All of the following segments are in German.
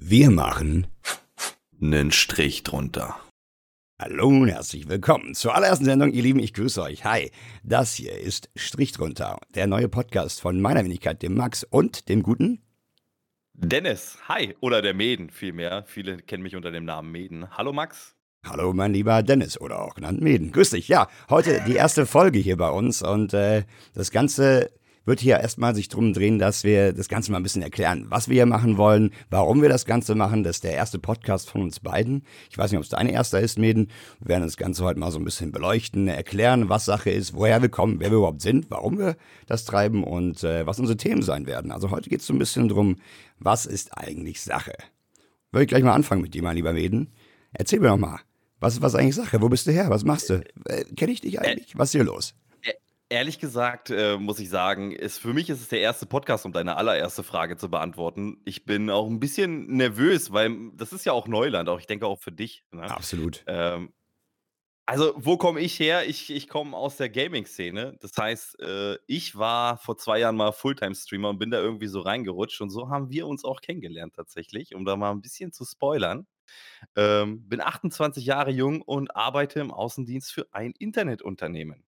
Wir machen einen Strich drunter. Hallo und herzlich willkommen zur allerersten Sendung, ihr Lieben. Ich grüße euch. Hi, das hier ist Strich drunter, der neue Podcast von meiner Wenigkeit, dem Max und dem guten Dennis. Hi, oder der Meden vielmehr. Viele kennen mich unter dem Namen Meden. Hallo Max. Hallo, mein lieber Dennis oder auch genannt Meden. Grüß dich. Ja, heute die erste Folge hier bei uns und äh, das Ganze wird hier erstmal sich drum drehen, dass wir das Ganze mal ein bisschen erklären, was wir hier machen wollen, warum wir das Ganze machen. Das ist der erste Podcast von uns beiden. Ich weiß nicht, ob es dein erster ist, Meden. Wir werden das Ganze heute mal so ein bisschen beleuchten, erklären, was Sache ist, woher wir kommen, wer wir überhaupt sind, warum wir das treiben und äh, was unsere Themen sein werden. Also heute geht es so ein bisschen drum, was ist eigentlich Sache? Würde ich gleich mal anfangen mit dir, mein lieber Meden. Erzähl mir doch mal, was ist was eigentlich Sache? Wo bist du her? Was machst du? Äh, Kenne ich dich eigentlich? Was ist hier los? Ehrlich gesagt, äh, muss ich sagen, ist für mich ist es der erste Podcast, um deine allererste Frage zu beantworten. Ich bin auch ein bisschen nervös, weil das ist ja auch Neuland, auch ich denke auch für dich. Ne? Absolut. Ähm, also, wo komme ich her? Ich, ich komme aus der Gaming-Szene. Das heißt, äh, ich war vor zwei Jahren mal Fulltime-Streamer und bin da irgendwie so reingerutscht. Und so haben wir uns auch kennengelernt tatsächlich, um da mal ein bisschen zu spoilern. Ähm, bin 28 Jahre jung und arbeite im Außendienst für ein Internetunternehmen.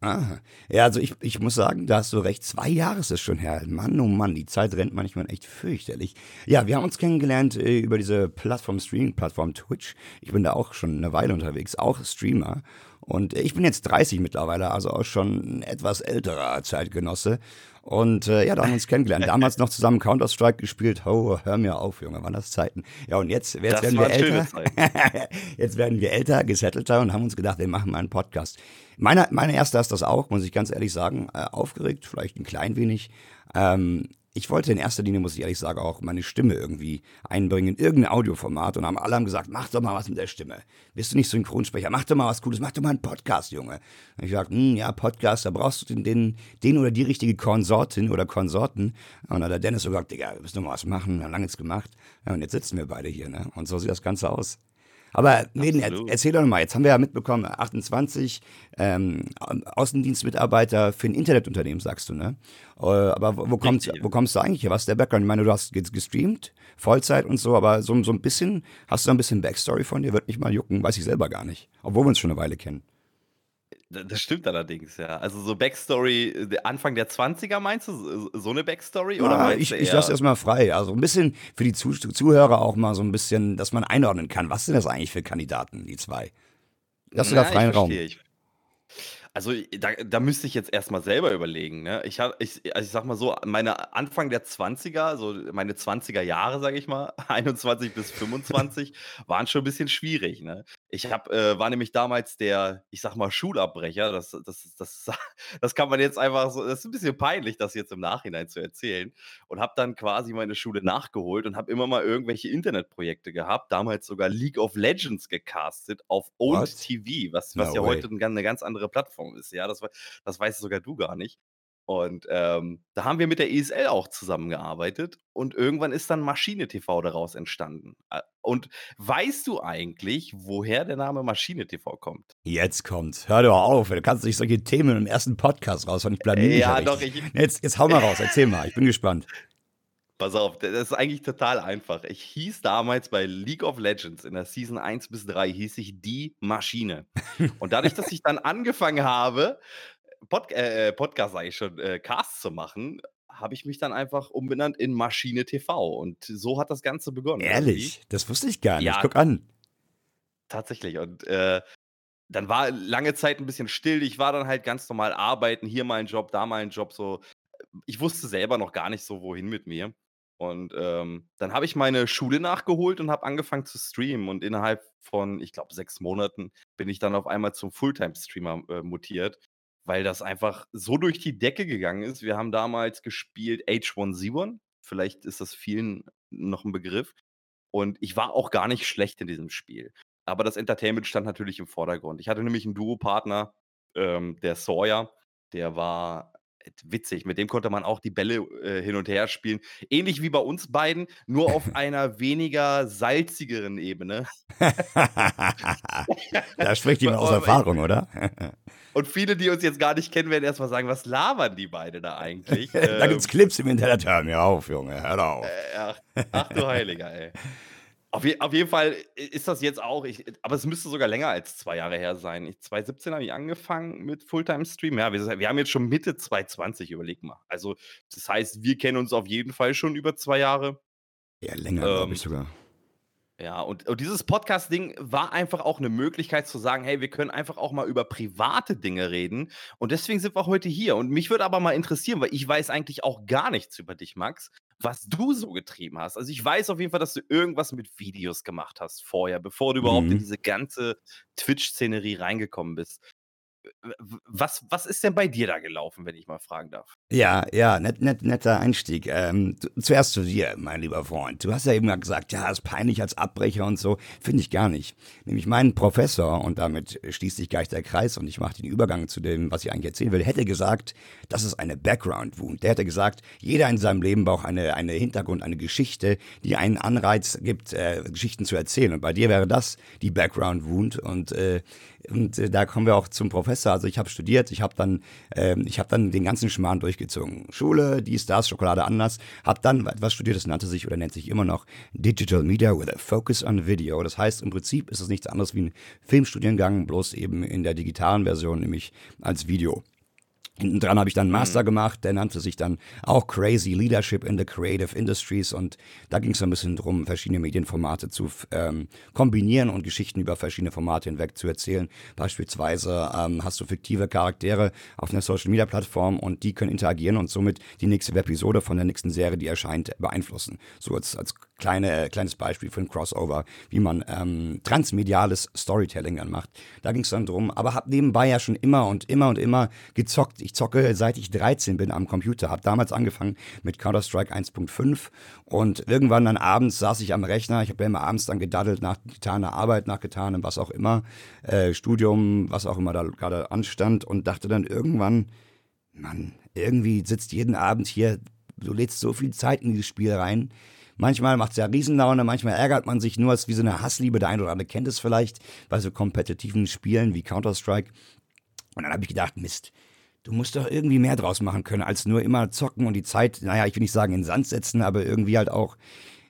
Ah, ja, also ich, ich muss sagen, da hast du recht. Zwei Jahre ist es schon her. Mann, oh Mann, die Zeit rennt manchmal echt fürchterlich. Ja, wir haben uns kennengelernt äh, über diese Plattform, Streaming-Plattform Twitch. Ich bin da auch schon eine Weile unterwegs, auch Streamer. Und ich bin jetzt 30 mittlerweile, also auch schon ein etwas älterer Zeitgenosse. Und äh, ja, da haben wir uns kennengelernt. Damals noch zusammen Counter-Strike gespielt. Oh, hör mir auf, Junge, waren das Zeiten. Ja, und jetzt, jetzt werden wir älter. jetzt werden wir älter, gesettelter und haben uns gedacht, wir machen mal einen Podcast. Meine, meine erste ist das auch, muss ich ganz ehrlich sagen, äh, aufgeregt, vielleicht ein klein wenig. Ähm, ich wollte in erster Linie, muss ich ehrlich sagen, auch meine Stimme irgendwie einbringen in irgendein Audioformat und haben alle haben gesagt, mach doch mal was mit der Stimme. Bist du nicht Synchronsprecher? Mach doch mal was Cooles, mach doch mal einen Podcast, Junge. Und ich sagte, hm, ja, Podcast, da brauchst du den, den, den oder die richtige Konsortin oder Konsorten. Und dann hat der Dennis so gesagt, Digga, wir müssen doch mal was machen, wir haben lange nichts gemacht. Ja, und jetzt sitzen wir beide hier, ne? Und so sieht das Ganze aus. Aber er, erzähl doch mal, jetzt haben wir ja mitbekommen, 28 ähm, Außendienstmitarbeiter für ein Internetunternehmen, sagst du, ne? Äh, aber wo kommst, wo kommst du eigentlich her? Was ist der Background? Ich meine, du hast gestreamt, Vollzeit und so, aber so, so ein bisschen, hast du ein bisschen Backstory von dir? Wird mich mal jucken, weiß ich selber gar nicht. Obwohl wir uns schon eine Weile kennen. Das stimmt allerdings, ja. Also so Backstory, äh, Anfang der 20er meinst du, so eine Backstory? Oder ja, ich, ich lasse erstmal frei. Also ein bisschen für die Zuhörer auch mal so ein bisschen, dass man einordnen kann. Was sind das eigentlich für Kandidaten, die zwei? Lass du da freien Raum. Ich, also da, da müsste ich jetzt erstmal selber überlegen. Ne? Ich, hab, ich, also ich sag mal so, meine Anfang der 20er, so meine 20er Jahre, sage ich mal, 21 bis 25, waren schon ein bisschen schwierig. Ne? Ich hab, äh, war nämlich damals der, ich sag mal, Schulabbrecher. Das, das, das, das kann man jetzt einfach so, das ist ein bisschen peinlich, das jetzt im Nachhinein zu erzählen. Und habe dann quasi meine Schule nachgeholt und habe immer mal irgendwelche Internetprojekte gehabt. Damals sogar League of Legends gecastet auf Old What? TV, was, was no ja way. heute eine ganz andere Plattform Plattform ist. Ja, das, das weißt sogar du gar nicht. Und ähm, da haben wir mit der ESL auch zusammengearbeitet und irgendwann ist dann Maschine TV daraus entstanden. Und weißt du eigentlich, woher der Name Maschine TV kommt? Jetzt kommt's. Hör doch auf, du kannst nicht solche Themen im ersten Podcast raus und ich blamier Ja, doch, ich. Jetzt, jetzt hau mal raus, erzähl mal, ich bin gespannt. Pass auf, das ist eigentlich total einfach. Ich hieß damals bei League of Legends in der Season 1 bis 3 hieß ich die Maschine. Und dadurch, dass ich dann angefangen habe, Pod äh, äh Podcast sage ich schon, äh, Cast zu machen, habe ich mich dann einfach umbenannt in Maschine TV. Und so hat das Ganze begonnen. Ehrlich? Irgendwie. Das wusste ich gar nicht. Ja, Guck an. Tatsächlich. Und äh, dann war lange Zeit ein bisschen still. Ich war dann halt ganz normal arbeiten, hier mal ein Job, da mal ein Job. So, ich wusste selber noch gar nicht so, wohin mit mir. Und ähm, dann habe ich meine Schule nachgeholt und habe angefangen zu streamen. Und innerhalb von, ich glaube, sechs Monaten bin ich dann auf einmal zum Fulltime-Streamer äh, mutiert, weil das einfach so durch die Decke gegangen ist. Wir haben damals gespielt H1Z1. Vielleicht ist das vielen noch ein Begriff. Und ich war auch gar nicht schlecht in diesem Spiel. Aber das Entertainment stand natürlich im Vordergrund. Ich hatte nämlich einen Duo-Partner, ähm, der Sawyer. Der war witzig. Mit dem konnte man auch die Bälle äh, hin und her spielen. Ähnlich wie bei uns beiden, nur auf einer weniger salzigeren Ebene. da spricht jemand aus Erfahrung, oder? und viele, die uns jetzt gar nicht kennen, werden erstmal sagen, was labern die beiden da eigentlich? da gibt's ähm, Clips im Internet. Hör mir auf, Junge, hör auf. Äh, ach, ach du Heiliger, ey. Auf, je, auf, jeden Fall ist das jetzt auch, ich, aber es müsste sogar länger als zwei Jahre her sein. Ich, 2017 habe ich angefangen mit Fulltime-Stream. Ja, wir, wir, haben jetzt schon Mitte 2020, überleg mal. Also, das heißt, wir kennen uns auf jeden Fall schon über zwei Jahre. Ja, länger, ähm, glaube ich sogar. Ja, und, und dieses Podcast-Ding war einfach auch eine Möglichkeit zu sagen, hey, wir können einfach auch mal über private Dinge reden. Und deswegen sind wir heute hier. Und mich würde aber mal interessieren, weil ich weiß eigentlich auch gar nichts über dich, Max, was du so getrieben hast. Also ich weiß auf jeden Fall, dass du irgendwas mit Videos gemacht hast vorher, bevor du überhaupt in mhm. diese ganze Twitch-Szenerie reingekommen bist was, was ist denn bei dir da gelaufen, wenn ich mal fragen darf? Ja, ja, net, net, netter Einstieg. Ähm, zuerst zu dir, mein lieber Freund. Du hast ja eben gesagt, ja, ist peinlich als Abbrecher und so. Finde ich gar nicht. Nämlich mein Professor, und damit schließt sich gleich der Kreis und ich mache den Übergang zu dem, was ich eigentlich erzählen will, hätte gesagt, das ist eine Background-Wound. Der hätte gesagt, jeder in seinem Leben braucht eine, eine Hintergrund, eine Geschichte, die einen Anreiz gibt, äh, Geschichten zu erzählen. Und bei dir wäre das die Background-Wound. Und äh, und äh, da kommen wir auch zum Professor. Also ich habe studiert, ich habe dann, äh, ich dann den ganzen Schmarrn durchgezogen. Schule, dies, das, Schokolade anders. Habe dann etwas studiert, das nannte sich oder nennt sich immer noch Digital Media with a Focus on Video. Das heißt, im Prinzip ist es nichts anderes wie ein Filmstudiengang, bloß eben in der digitalen Version, nämlich als Video. Hinten dran habe ich dann einen Master mhm. gemacht, der nannte sich dann auch Crazy Leadership in the Creative Industries und da ging es ein bisschen drum, verschiedene Medienformate zu ähm, kombinieren und Geschichten über verschiedene Formate hinweg zu erzählen. Beispielsweise ähm, hast du fiktive Charaktere auf einer Social Media Plattform und die können interagieren und somit die nächste Episode von der nächsten Serie, die erscheint, beeinflussen. So als, als kleine, kleines Beispiel für ein Crossover, wie man ähm, transmediales Storytelling dann macht. Da ging es dann drum, aber habe nebenbei ja schon immer und immer und immer gezockt ich zocke seit ich 13 bin am Computer. Habe damals angefangen mit Counter-Strike 1.5 und irgendwann dann abends saß ich am Rechner. Ich habe ja immer abends dann gedaddelt nach getaner Arbeit, nach getanem was auch immer, äh, Studium, was auch immer da gerade anstand und dachte dann irgendwann, Mann, irgendwie sitzt jeden Abend hier, du lädst so viel Zeit in dieses Spiel rein. Manchmal macht es ja Riesenlaune, manchmal ärgert man sich nur, es ist wie so eine Hassliebe. Der eine oder andere kennt es vielleicht bei so kompetitiven Spielen wie Counter-Strike. Und dann habe ich gedacht, Mist, du musst doch irgendwie mehr draus machen können, als nur immer zocken und die Zeit, naja, ich will nicht sagen in den Sand setzen, aber irgendwie halt auch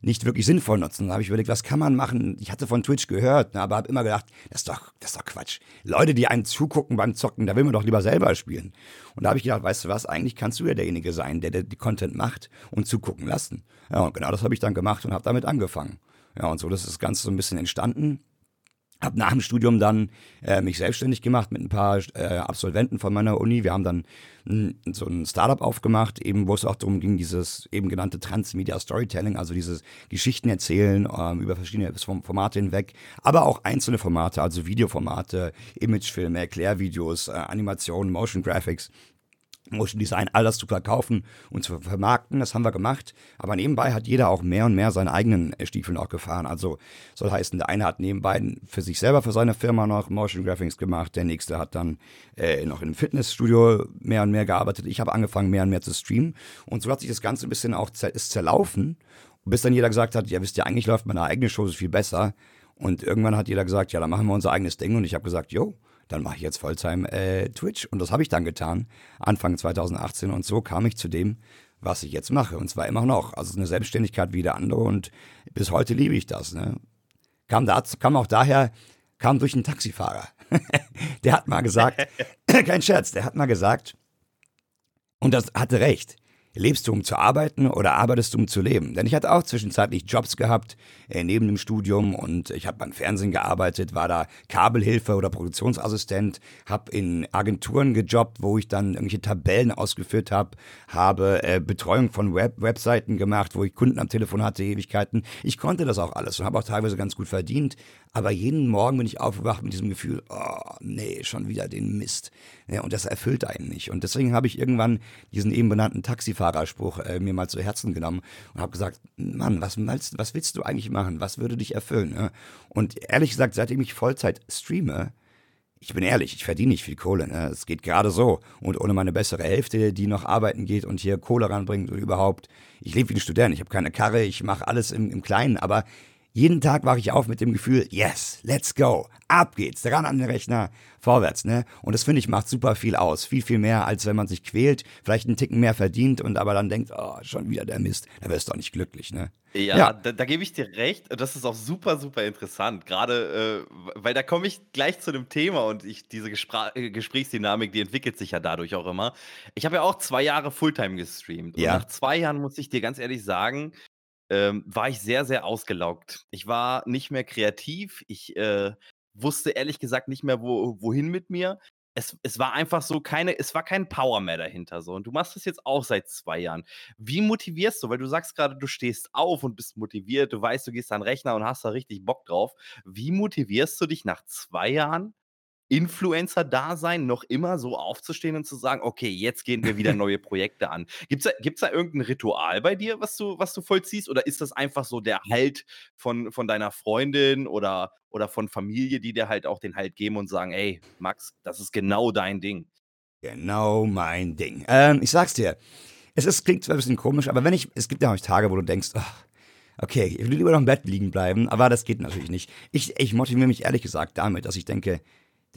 nicht wirklich sinnvoll nutzen. Da habe ich überlegt, was kann man machen? Ich hatte von Twitch gehört, ne, aber habe immer gedacht, das ist doch, das ist doch Quatsch. Leute, die einem zugucken beim Zocken, da will man doch lieber selber spielen. Und da habe ich gedacht, weißt du was, eigentlich kannst du ja derjenige sein, der, der die Content macht und zugucken lassen. Ja, und genau das habe ich dann gemacht und habe damit angefangen. Ja, und so ist das Ganze so ein bisschen entstanden. Habe nach dem Studium dann äh, mich selbstständig gemacht mit ein paar äh, Absolventen von meiner Uni. Wir haben dann mh, so ein Startup aufgemacht, eben wo es auch darum ging, dieses eben genannte Transmedia Storytelling, also dieses Geschichten erzählen ähm, über verschiedene Formate hinweg, aber auch einzelne Formate, also Videoformate, Imagefilme, Erklärvideos, äh, Animationen, Motion Graphics. Motion Design, all das zu verkaufen und zu vermarkten. Das haben wir gemacht. Aber nebenbei hat jeder auch mehr und mehr seine eigenen Stiefeln auch gefahren. Also soll heißen, der eine hat nebenbei für sich selber, für seine Firma noch Motion Graphics gemacht. Der nächste hat dann äh, noch im Fitnessstudio mehr und mehr gearbeitet. Ich habe angefangen, mehr und mehr zu streamen. Und so hat sich das Ganze ein bisschen auch ist zerlaufen. Bis dann jeder gesagt hat, ja wisst ihr, eigentlich läuft meine eigene Show viel besser. Und irgendwann hat jeder gesagt, ja, dann machen wir unser eigenes Ding. Und ich habe gesagt, jo, dann mache ich jetzt Volltime äh, Twitch. Und das habe ich dann getan, Anfang 2018. Und so kam ich zu dem, was ich jetzt mache. Und zwar immer noch. Also eine Selbstständigkeit wie der andere. Und bis heute liebe ich das. Ne? Kam, da, kam auch daher, kam durch einen Taxifahrer. der hat mal gesagt, kein Scherz, der hat mal gesagt, und das hatte recht. Lebst du, um zu arbeiten oder arbeitest du, um zu leben? Denn ich hatte auch zwischenzeitlich Jobs gehabt äh, neben dem Studium und ich habe beim Fernsehen gearbeitet, war da Kabelhilfe oder Produktionsassistent, habe in Agenturen gejobbt, wo ich dann irgendwelche Tabellen ausgeführt habe, habe äh, Betreuung von Web Webseiten gemacht, wo ich Kunden am Telefon hatte, Ewigkeiten. Ich konnte das auch alles und habe auch teilweise ganz gut verdient, aber jeden Morgen bin ich aufgewacht mit diesem Gefühl, oh nee, schon wieder den Mist. Ja, und das erfüllt einen nicht. Und deswegen habe ich irgendwann diesen eben benannten Taxifahrerspruch äh, mir mal zu Herzen genommen und habe gesagt, Mann, was, willst, was willst du eigentlich machen? Was würde dich erfüllen? Ja? Und ehrlich gesagt, seitdem ich Vollzeit streame, ich bin ehrlich, ich verdiene nicht viel Kohle. Ne? Es geht gerade so. Und ohne meine bessere Hälfte, die noch arbeiten geht und hier Kohle ranbringt und überhaupt. Ich lebe wie ein Student, ich habe keine Karre, ich mache alles im, im Kleinen, aber jeden Tag wache ich auf mit dem Gefühl, yes, let's go, ab geht's, ran an den Rechner, vorwärts, ne? Und das finde ich macht super viel aus, viel, viel mehr, als wenn man sich quält, vielleicht einen Ticken mehr verdient und aber dann denkt, oh, schon wieder der Mist, da wirst du doch nicht glücklich, ne? Ja, ja. Da, da gebe ich dir recht. Das ist auch super, super interessant. Gerade, äh, weil da komme ich gleich zu dem Thema und ich, diese Gespr äh, Gesprächsdynamik, die entwickelt sich ja dadurch auch immer. Ich habe ja auch zwei Jahre Fulltime gestreamt. Und ja. nach zwei Jahren muss ich dir ganz ehrlich sagen, ähm, war ich sehr, sehr ausgelaugt. Ich war nicht mehr kreativ. Ich äh, wusste ehrlich gesagt nicht mehr, wo, wohin mit mir. Es, es war einfach so keine, es war kein Power mehr dahinter so. Und du machst das jetzt auch seit zwei Jahren. Wie motivierst du? Weil du sagst gerade, du stehst auf und bist motiviert, du weißt, du gehst an den Rechner und hast da richtig Bock drauf. Wie motivierst du dich nach zwei Jahren Influencer-Dasein noch immer so aufzustehen und zu sagen, okay, jetzt gehen wir wieder neue Projekte an. Gibt es da, gibt's da irgendein Ritual bei dir, was du, was du vollziehst? Oder ist das einfach so der Halt von, von deiner Freundin oder, oder von Familie, die dir halt auch den Halt geben und sagen, ey, Max, das ist genau dein Ding? Genau mein Ding. Ähm, ich sag's dir, es ist, klingt zwar ein bisschen komisch, aber wenn ich, es gibt ja auch Tage, wo du denkst, ach, okay, ich will lieber noch im Bett liegen bleiben, aber das geht natürlich nicht. Ich, ich motiviere mich ehrlich gesagt damit, dass ich denke,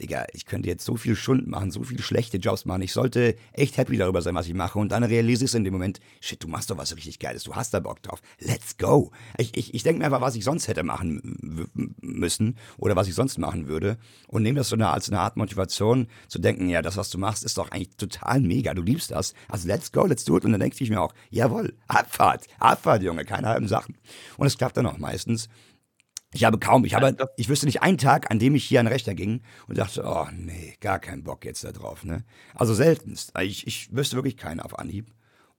Digga, ich könnte jetzt so viel Stunden machen, so viele schlechte Jobs machen. Ich sollte echt happy darüber sein, was ich mache. Und dann realisierst du in dem Moment, shit, du machst doch was richtig Geiles, du hast da Bock drauf. Let's go. Ich, ich, ich denke mir einfach, was ich sonst hätte machen müssen oder was ich sonst machen würde. Und nehme das so eine, als eine Art Motivation, zu denken, ja, das, was du machst, ist doch eigentlich total mega. Du liebst das. Also let's go, let's do it. Und dann denke ich mir auch, jawohl, Abfahrt, Abfahrt, Junge, keine halben Sachen. Und es klappt dann auch meistens. Ich habe kaum, ich habe, ich wüsste nicht einen Tag, an dem ich hier an den Rechner ging und dachte, oh nee, gar keinen Bock jetzt da drauf, ne? Also seltenst. Ich, ich wüsste wirklich keinen auf Anhieb.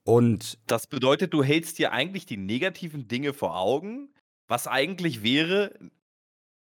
Und. Das bedeutet, du hältst dir eigentlich die negativen Dinge vor Augen, was eigentlich wäre,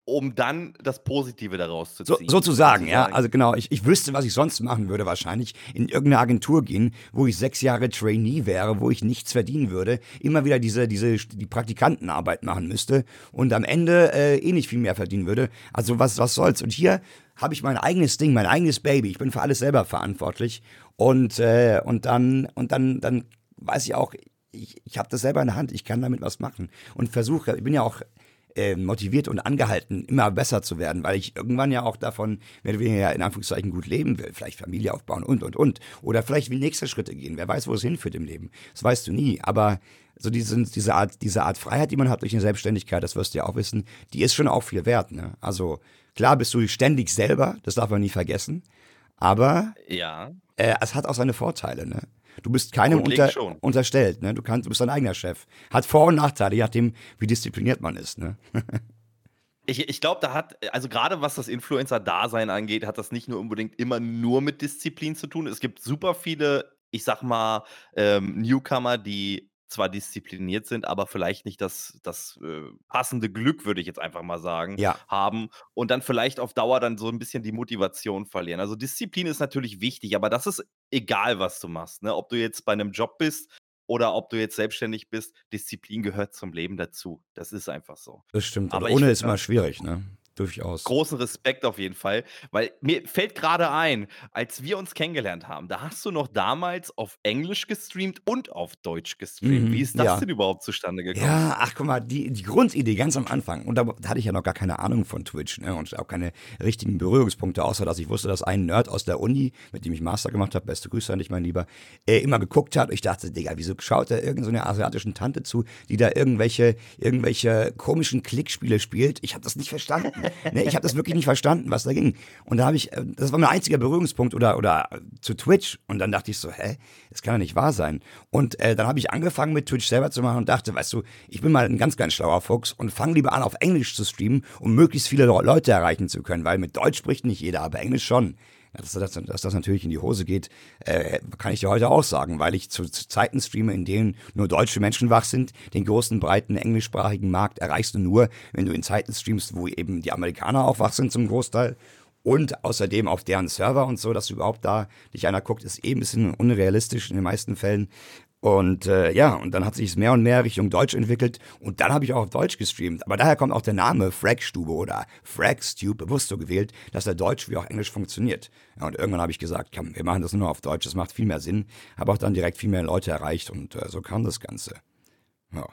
um dann das Positive daraus zu ziehen. So, sozusagen, ja. Also genau, ich, ich wüsste, was ich sonst machen würde, wahrscheinlich in irgendeine Agentur gehen, wo ich sechs Jahre Trainee wäre, wo ich nichts verdienen würde, immer wieder diese, diese die Praktikantenarbeit machen müsste und am Ende äh, eh nicht viel mehr verdienen würde. Also was, was soll's? Und hier habe ich mein eigenes Ding, mein eigenes Baby. Ich bin für alles selber verantwortlich. Und, äh, und dann, und dann, dann weiß ich auch, ich, ich habe das selber in der Hand, ich kann damit was machen. Und versuche, ich bin ja auch äh, motiviert und angehalten, immer besser zu werden, weil ich irgendwann ja auch davon, mehr oder ja in Anführungszeichen gut leben will, vielleicht Familie aufbauen und, und, und. Oder vielleicht wie nächste Schritte gehen. Wer weiß, wo es hinführt im Leben. Das weißt du nie. Aber so diese, diese, Art, diese Art Freiheit, die man hat durch eine Selbstständigkeit, das wirst du ja auch wissen, die ist schon auch viel wert. Ne? Also klar bist du ständig selber, das darf man nie vergessen. Aber ja. äh, es hat auch seine Vorteile. Ne? Du bist keinem unter, unterstellt, ne? Du kannst, du bist dein eigener Chef. Hat Vor- und Nachteile, je nachdem, wie diszipliniert man ist, ne? ich, ich glaube, da hat, also gerade was das Influencer-Dasein angeht, hat das nicht nur unbedingt immer nur mit Disziplin zu tun. Es gibt super viele, ich sag mal, ähm, Newcomer, die zwar diszipliniert sind, aber vielleicht nicht das, das äh, passende Glück, würde ich jetzt einfach mal sagen, ja. haben und dann vielleicht auf Dauer dann so ein bisschen die Motivation verlieren. Also Disziplin ist natürlich wichtig, aber das ist egal, was du machst. Ne? Ob du jetzt bei einem Job bist oder ob du jetzt selbstständig bist, Disziplin gehört zum Leben dazu. Das ist einfach so. Das stimmt. Aber ohne ist immer schwierig, ne? Durchaus. Großen Respekt auf jeden Fall, weil mir fällt gerade ein, als wir uns kennengelernt haben, da hast du noch damals auf Englisch gestreamt und auf Deutsch gestreamt. Mhm, Wie ist das ja. denn überhaupt zustande gekommen? Ja, ach guck mal, die, die Grundidee ganz am Anfang, und da hatte ich ja noch gar keine Ahnung von Twitch ne, und auch keine richtigen Berührungspunkte, außer dass ich wusste, dass ein Nerd aus der Uni, mit dem ich Master gemacht habe, beste Grüße an dich, mein Lieber, äh, immer geguckt hat. Und ich dachte, Digga, wieso schaut er irgendeiner so asiatischen Tante zu, die da irgendwelche, irgendwelche komischen Klickspiele spielt? Ich habe das nicht verstanden. Ne, ich habe das wirklich nicht verstanden, was da ging. Und da habe ich, äh, das war mein einziger Berührungspunkt oder, oder zu Twitch. Und dann dachte ich so, hä, das kann doch nicht wahr sein. Und äh, dann habe ich angefangen mit Twitch selber zu machen und dachte, weißt du, ich bin mal ein ganz, ganz schlauer Fuchs und fange lieber an, auf Englisch zu streamen, um möglichst viele Leute erreichen zu können, weil mit Deutsch spricht nicht jeder, aber Englisch schon. Dass das, dass das natürlich in die Hose geht, äh, kann ich dir heute auch sagen, weil ich zu, zu, Zeiten streame, in denen nur deutsche Menschen wach sind. Den großen, breiten englischsprachigen Markt erreichst du nur, wenn du in Zeiten streamst, wo eben die Amerikaner auch wach sind zum Großteil. Und außerdem auf deren Server und so, dass überhaupt da dich einer guckt, ist eh ein bisschen unrealistisch in den meisten Fällen. Und äh, ja, und dann hat sich es mehr und mehr Richtung Deutsch entwickelt und dann habe ich auch auf Deutsch gestreamt. Aber daher kommt auch der Name Fragstube oder Fragstube bewusst so gewählt, dass der Deutsch wie auch Englisch funktioniert. Ja, und irgendwann habe ich gesagt, komm, wir machen das nur auf Deutsch, das macht viel mehr Sinn. Habe auch dann direkt viel mehr Leute erreicht und äh, so kam das Ganze. Ja.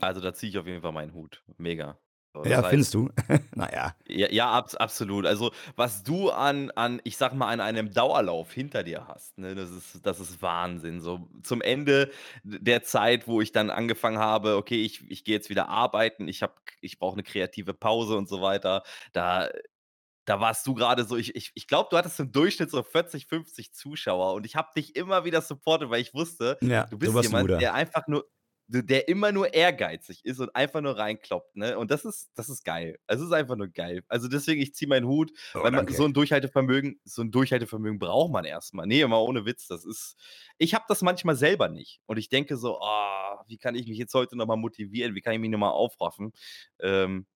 Also da ziehe ich auf jeden Fall meinen Hut. Mega. Ja, heißt, findest du? naja. Ja, ja ab, absolut. Also, was du an, an, ich sag mal, an einem Dauerlauf hinter dir hast, ne, das, ist, das ist Wahnsinn. So zum Ende der Zeit, wo ich dann angefangen habe, okay, ich, ich gehe jetzt wieder arbeiten, ich, ich brauche eine kreative Pause und so weiter, da da warst du gerade so, ich, ich, ich glaube, du hattest im Durchschnitt so 40, 50 Zuschauer und ich habe dich immer wieder supportet, weil ich wusste, ja, du bist jemand, der einfach nur, der immer nur ehrgeizig ist und einfach nur reinkloppt, ne? Und das ist, das ist geil. Also, es ist einfach nur geil. Also deswegen, ich ziehe meinen Hut, oh, weil man so ein Durchhaltevermögen, so ein Durchhaltevermögen braucht man erstmal. Nee, immer ohne Witz. Das ist, ich habe das manchmal selber nicht. Und ich denke so, oh, wie kann ich mich jetzt heute nochmal motivieren? Wie kann ich mich nochmal aufraffen? Ähm,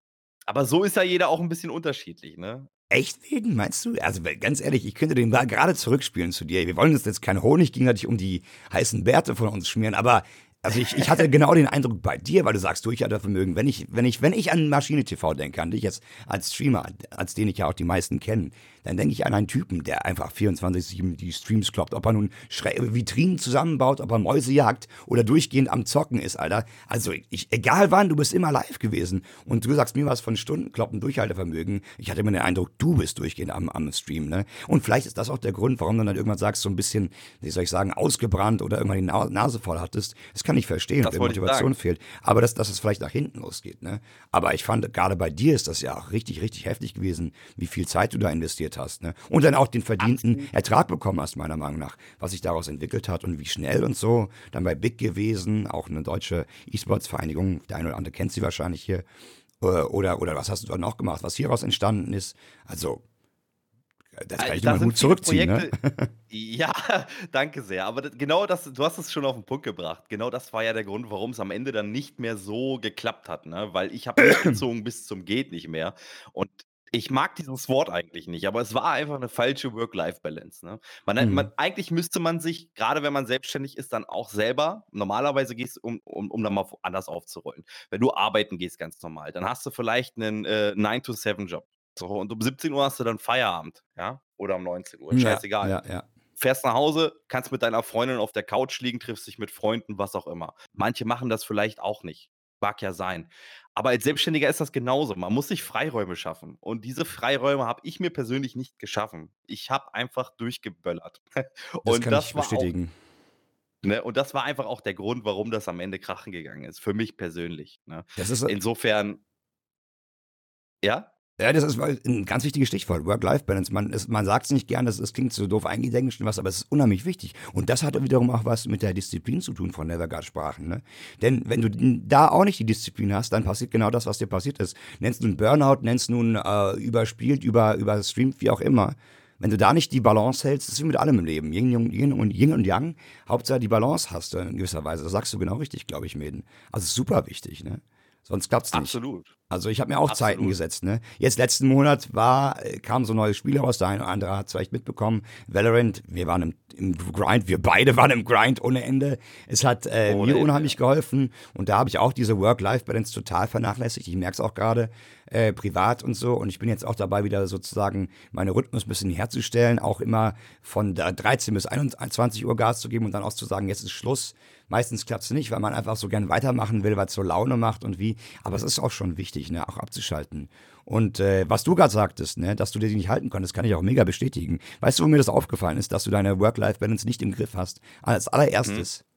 aber so ist ja jeder auch ein bisschen unterschiedlich, ne? Echt wegen, meinst du? Also ganz ehrlich, ich könnte den da gerade zurückspielen zu dir. Wir wollen uns jetzt kein Honig gegenseitig um die heißen Bärte von uns schmieren, aber also ich, ich hatte genau den Eindruck bei dir, weil du sagst, Durchhaltevermögen. Wenn ich, wenn ich, wenn ich an Maschine TV denke, an dich jetzt als Streamer, als den ich ja auch die meisten kenne, dann denke ich an einen Typen, der einfach 24-7 die Streams kloppt. Ob er nun Vitrinen zusammenbaut, ob er Mäuse jagt oder durchgehend am Zocken ist, Alter. Also ich, egal wann, du bist immer live gewesen. Und du sagst mir was von Stundenkloppen, Durchhaltevermögen. Ich hatte immer den Eindruck, du bist durchgehend am, am Stream, ne? Und vielleicht ist das auch der Grund, warum du dann irgendwann sagst, so ein bisschen, wie soll ich sagen, ausgebrannt oder irgendwann die Nase voll hattest. Das kann ich verstehen, das wenn Motivation fehlt. Aber dass, dass es vielleicht nach hinten losgeht, ne? Aber ich fand, gerade bei dir ist das ja auch richtig, richtig heftig gewesen, wie viel Zeit du da investiert investiert hast. Ne? Und dann auch den verdienten Absolut. Ertrag bekommen hast, meiner Meinung nach, was sich daraus entwickelt hat und wie schnell und so. Dann bei Big gewesen, auch eine deutsche E-Sports-Vereinigung, der eine oder andere kennt sie wahrscheinlich hier. Äh, oder, oder was hast du da noch gemacht, was hieraus entstanden ist? Also, das kann ich da mal gut zurückziehen. Ne? Ja, danke sehr. Aber genau das, du hast es schon auf den Punkt gebracht. Genau das war ja der Grund, warum es am Ende dann nicht mehr so geklappt hat. Ne? Weil ich habe gezogen bis zum geht nicht mehr. Und ich mag dieses Wort eigentlich nicht, aber es war einfach eine falsche Work-Life-Balance. Ne? Man, mhm. man, eigentlich müsste man sich, gerade wenn man selbstständig ist, dann auch selber, normalerweise gehst du, um, um, um dann mal anders aufzurollen. Wenn du arbeiten gehst, ganz normal, dann hast du vielleicht einen äh, 9-to-7-Job. So, und um 17 Uhr hast du dann Feierabend, ja? Oder um 19 Uhr, scheißegal. Ja, ja, ja. Fährst nach Hause, kannst mit deiner Freundin auf der Couch liegen, triffst dich mit Freunden, was auch immer. Manche machen das vielleicht auch nicht. Mag ja sein. Aber als Selbstständiger ist das genauso. Man muss sich Freiräume schaffen. Und diese Freiräume habe ich mir persönlich nicht geschaffen. Ich habe einfach durchgeböllert. Das kann das ich bestätigen. Auch, ne, und das war einfach auch der Grund, warum das am Ende krachen gegangen ist. Für mich persönlich. Ne? Das ist, Insofern. Ja? Ja, das ist ein ganz wichtiges Stichwort, Work-Life-Balance. Man, man sagt es nicht gern, das, klingt so doof eingedengelt was, aber es ist unheimlich wichtig. Und das hat wiederum auch was mit der Disziplin zu tun, von gerade sprachen. Ne? Denn wenn du da auch nicht die Disziplin hast, dann passiert genau das, was dir passiert ist. Nennst du einen Burnout, nennst du nun äh, überspielt, über, überstreamt, wie auch immer. Wenn du da nicht die Balance hältst, das ist wie mit allem im Leben, Yin, Yin, und, Yin und Yang, Hauptsache die Balance hast du in gewisser Weise. Das sagst du genau richtig, glaube ich, Mäden. Also super wichtig, ne? Sonst klappt es nicht. Absolut. Also ich habe mir auch Absolut. Zeiten gesetzt. Ne? Jetzt letzten Monat war, äh, kam so ein neues Spiel raus, der eine oder andere hat es vielleicht mitbekommen. Valorant, wir waren im, im, Grind, wir beide waren im Grind ohne Ende. Es hat äh, mir unheimlich geholfen und da habe ich auch diese Work-Life-Balance total vernachlässigt. Ich merke es auch gerade äh, privat und so und ich bin jetzt auch dabei, wieder sozusagen meine Rhythmus ein bisschen herzustellen, auch immer von 13 bis 21 Uhr Gas zu geben und dann auch zu sagen, jetzt ist Schluss. Meistens klappt es nicht, weil man einfach so gern weitermachen will, weil es so Laune macht und wie. Aber es ist auch schon wichtig, ne, auch abzuschalten. Und äh, was du gerade sagtest, ne, dass du dir die nicht halten konntest, kann ich auch mega bestätigen. Weißt du, wo mir das aufgefallen ist, dass du deine Work-Life-Balance nicht im Griff hast? Als allererstes. Mhm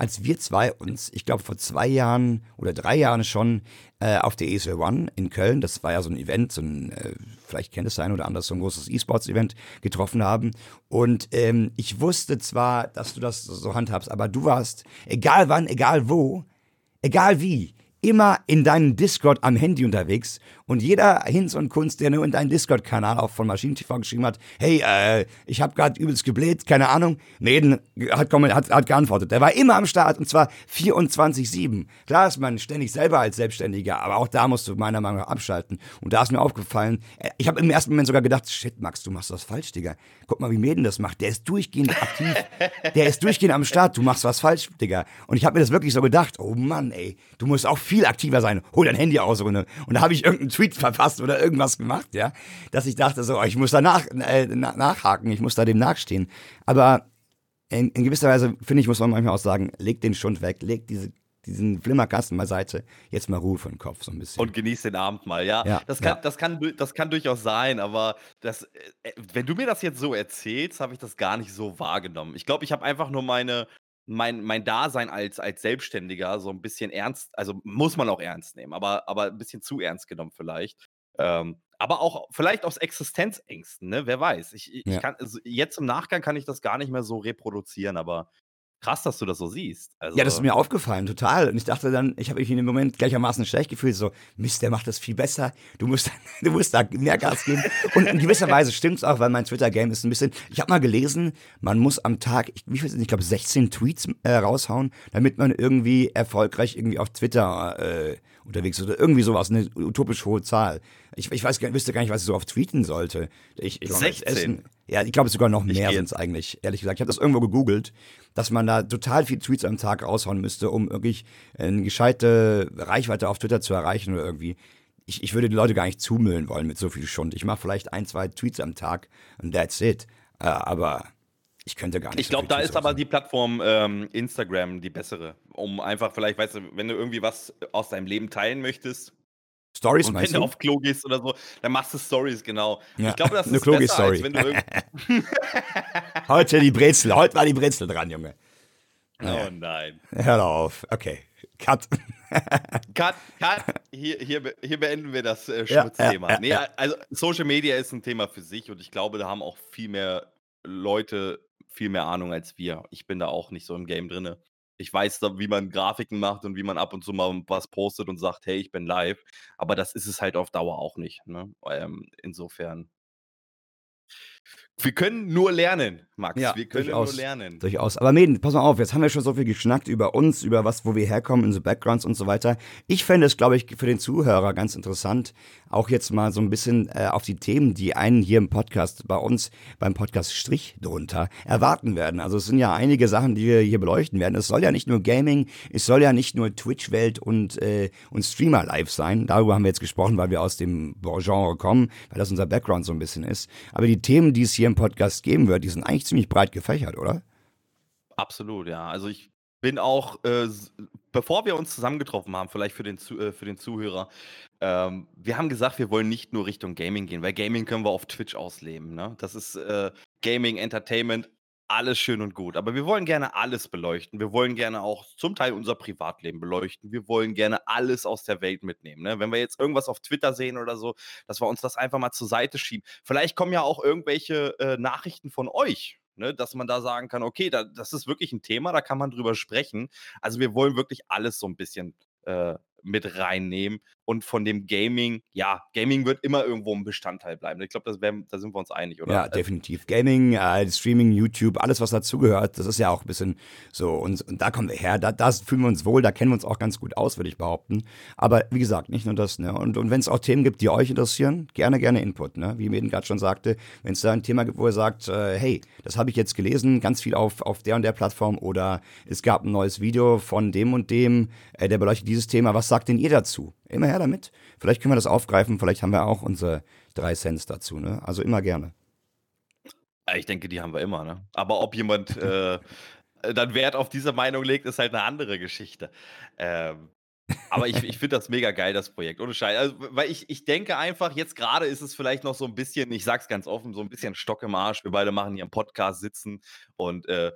als wir zwei uns, ich glaube vor zwei Jahren oder drei Jahren schon äh, auf der ESL One in Köln, das war ja so ein Event, so ein, äh, vielleicht kennt es ein oder anders, so ein großes E-Sports-Event getroffen haben. Und ähm, ich wusste zwar, dass du das so handhabst, aber du warst, egal wann, egal wo, egal wie, immer in deinem Discord am Handy unterwegs und jeder Hinz und Kunst, der nur in deinen Discord-Kanal auch von MaschinenTV geschrieben hat, hey, äh, ich habe gerade übelst gebläht, keine Ahnung, Meden hat, hat, hat geantwortet. Der war immer am Start und zwar 24-7. Klar ist man ständig selber als Selbstständiger, aber auch da musst du meiner Meinung nach abschalten. Und da ist mir aufgefallen, äh, ich habe im ersten Moment sogar gedacht, shit, Max, du machst was falsch, Digga. Guck mal, wie Meden das macht. Der ist durchgehend aktiv. Der ist durchgehend am Start. Du machst was falsch, Digga. Und ich habe mir das wirklich so gedacht, oh Mann, ey, du musst auch viel aktiver sein. Hol dein Handy aus. Und, und da habe ich irgendeinen Tweet verfasst oder irgendwas gemacht, ja, dass ich dachte so, oh, ich muss da nach, äh, nachhaken, ich muss da dem nachstehen. Aber in, in gewisser Weise, finde ich, muss man manchmal auch sagen, leg den Schund weg, leg diese diesen Flimmerkasten beiseite, jetzt mal Ruhe den Kopf so ein bisschen. Und genieß den Abend mal, ja. ja das, kann, ja. Das, kann, das kann durchaus sein, aber das, äh, wenn du mir das jetzt so erzählst, habe ich das gar nicht so wahrgenommen. Ich glaube, ich habe einfach nur meine, mein, mein Dasein als, als Selbstständiger so ein bisschen ernst, also muss man auch ernst nehmen, aber, aber ein bisschen zu ernst genommen vielleicht. Ähm, aber auch vielleicht aus Existenzängsten, ne? Wer weiß. Ich, ich ja. kann, also jetzt im Nachgang kann ich das gar nicht mehr so reproduzieren, aber Krass, dass du das so siehst. Also ja, das ist mir aufgefallen, total. Und ich dachte dann, ich habe mich in dem Moment gleichermaßen schlecht gefühlt, so, Mist, der macht das viel besser. Du musst, du musst da mehr Gas geben. Und in gewisser Weise stimmt es auch, weil mein Twitter-Game ist ein bisschen, ich habe mal gelesen, man muss am Tag, wie viel sind, ich glaube, 16 Tweets äh, raushauen, damit man irgendwie erfolgreich irgendwie auf Twitter äh, unterwegs ist oder irgendwie sowas, eine utopisch hohe Zahl. Ich, ich weiß, wüsste gar nicht, was ich so oft tweeten sollte. Ich, ich 16? Essen, ja, ich glaube sogar noch mehr sind es eigentlich, ehrlich gesagt. Ich habe das irgendwo gegoogelt, dass man da total viele Tweets am Tag raushauen müsste, um wirklich eine gescheite Reichweite auf Twitter zu erreichen oder irgendwie. Ich, ich würde die Leute gar nicht zumüllen wollen mit so viel Schund. Ich mache vielleicht ein, zwei Tweets am Tag und that's it. Uh, aber ich könnte gar nicht. Ich glaube, da ist aber die Plattform ähm, Instagram die bessere. Um einfach vielleicht, weißt du, wenn du irgendwie was aus deinem Leben teilen möchtest, Stories und wenn du? auf Klo gehst oder so, dann machst du Stories, genau. Ja. Ich glaube, das ist besser, Story. als wenn du Heute die Brezel, heute war die Brezel dran, Junge. Oh nein. Hör auf. Okay. Cut. cut, cut. Hier, hier, hier beenden wir das äh, Schmutzthema. Ja, ja, nee, also Social Media ist ein Thema für sich und ich glaube, da haben auch viel mehr Leute viel mehr Ahnung als wir. Ich bin da auch nicht so im Game drinne. Ich weiß, wie man Grafiken macht und wie man ab und zu mal was postet und sagt, hey, ich bin live. Aber das ist es halt auf Dauer auch nicht. Ne? Ähm, insofern. Wir können nur lernen, Max. Ja, wir können durchaus, nur lernen. Durchaus. Aber Meden, pass mal auf, jetzt haben wir schon so viel geschnackt über uns, über was, wo wir herkommen, unsere Backgrounds und so weiter. Ich fände es, glaube ich, für den Zuhörer ganz interessant, auch jetzt mal so ein bisschen äh, auf die Themen, die einen hier im Podcast, bei uns beim Podcast Strich drunter erwarten werden. Also es sind ja einige Sachen, die wir hier beleuchten werden. Es soll ja nicht nur Gaming, es soll ja nicht nur Twitch-Welt und, äh, und Streamer-Live sein. Darüber haben wir jetzt gesprochen, weil wir aus dem Genre kommen, weil das unser Background so ein bisschen ist. Aber die Themen, die es hier im Podcast geben wird, die sind eigentlich ziemlich breit gefächert, oder? Absolut, ja. Also ich bin auch, äh, bevor wir uns zusammengetroffen haben, vielleicht für den, äh, für den Zuhörer, ähm, wir haben gesagt, wir wollen nicht nur Richtung Gaming gehen, weil Gaming können wir auf Twitch ausleben. Ne? Das ist äh, Gaming, Entertainment, alles schön und gut. Aber wir wollen gerne alles beleuchten. Wir wollen gerne auch zum Teil unser Privatleben beleuchten. Wir wollen gerne alles aus der Welt mitnehmen. Ne? Wenn wir jetzt irgendwas auf Twitter sehen oder so, dass wir uns das einfach mal zur Seite schieben. Vielleicht kommen ja auch irgendwelche äh, Nachrichten von euch. Ne, dass man da sagen kann, okay, da, das ist wirklich ein Thema, da kann man drüber sprechen. Also wir wollen wirklich alles so ein bisschen äh, mit reinnehmen. Und von dem Gaming, ja, Gaming wird immer irgendwo ein Bestandteil bleiben. Ich glaube, da sind wir uns einig, oder? Ja, definitiv. Gaming, äh, Streaming, YouTube, alles, was dazugehört, das ist ja auch ein bisschen so. Und, und da kommen wir her, da, da fühlen wir uns wohl, da kennen wir uns auch ganz gut aus, würde ich behaupten. Aber wie gesagt, nicht nur das. Ne? Und, und wenn es auch Themen gibt, die euch interessieren, gerne, gerne Input. Ne? Wie Meden gerade schon sagte, wenn es da ein Thema gibt, wo ihr sagt, äh, hey, das habe ich jetzt gelesen, ganz viel auf, auf der und der Plattform oder es gab ein neues Video von dem und dem, äh, der beleuchtet dieses Thema, was sagt denn ihr dazu? Immer her damit. Vielleicht können wir das aufgreifen, vielleicht haben wir auch unsere drei Cents dazu. Ne? Also immer gerne. Ich denke, die haben wir immer. Ne? Aber ob jemand äh, dann Wert auf diese Meinung legt, ist halt eine andere Geschichte. Ähm, aber ich, ich finde das mega geil, das Projekt. Ohne Scheiß. Also, weil ich, ich denke einfach, jetzt gerade ist es vielleicht noch so ein bisschen, ich sag's ganz offen, so ein bisschen Stock im Arsch. Wir beide machen hier einen Podcast, sitzen und äh,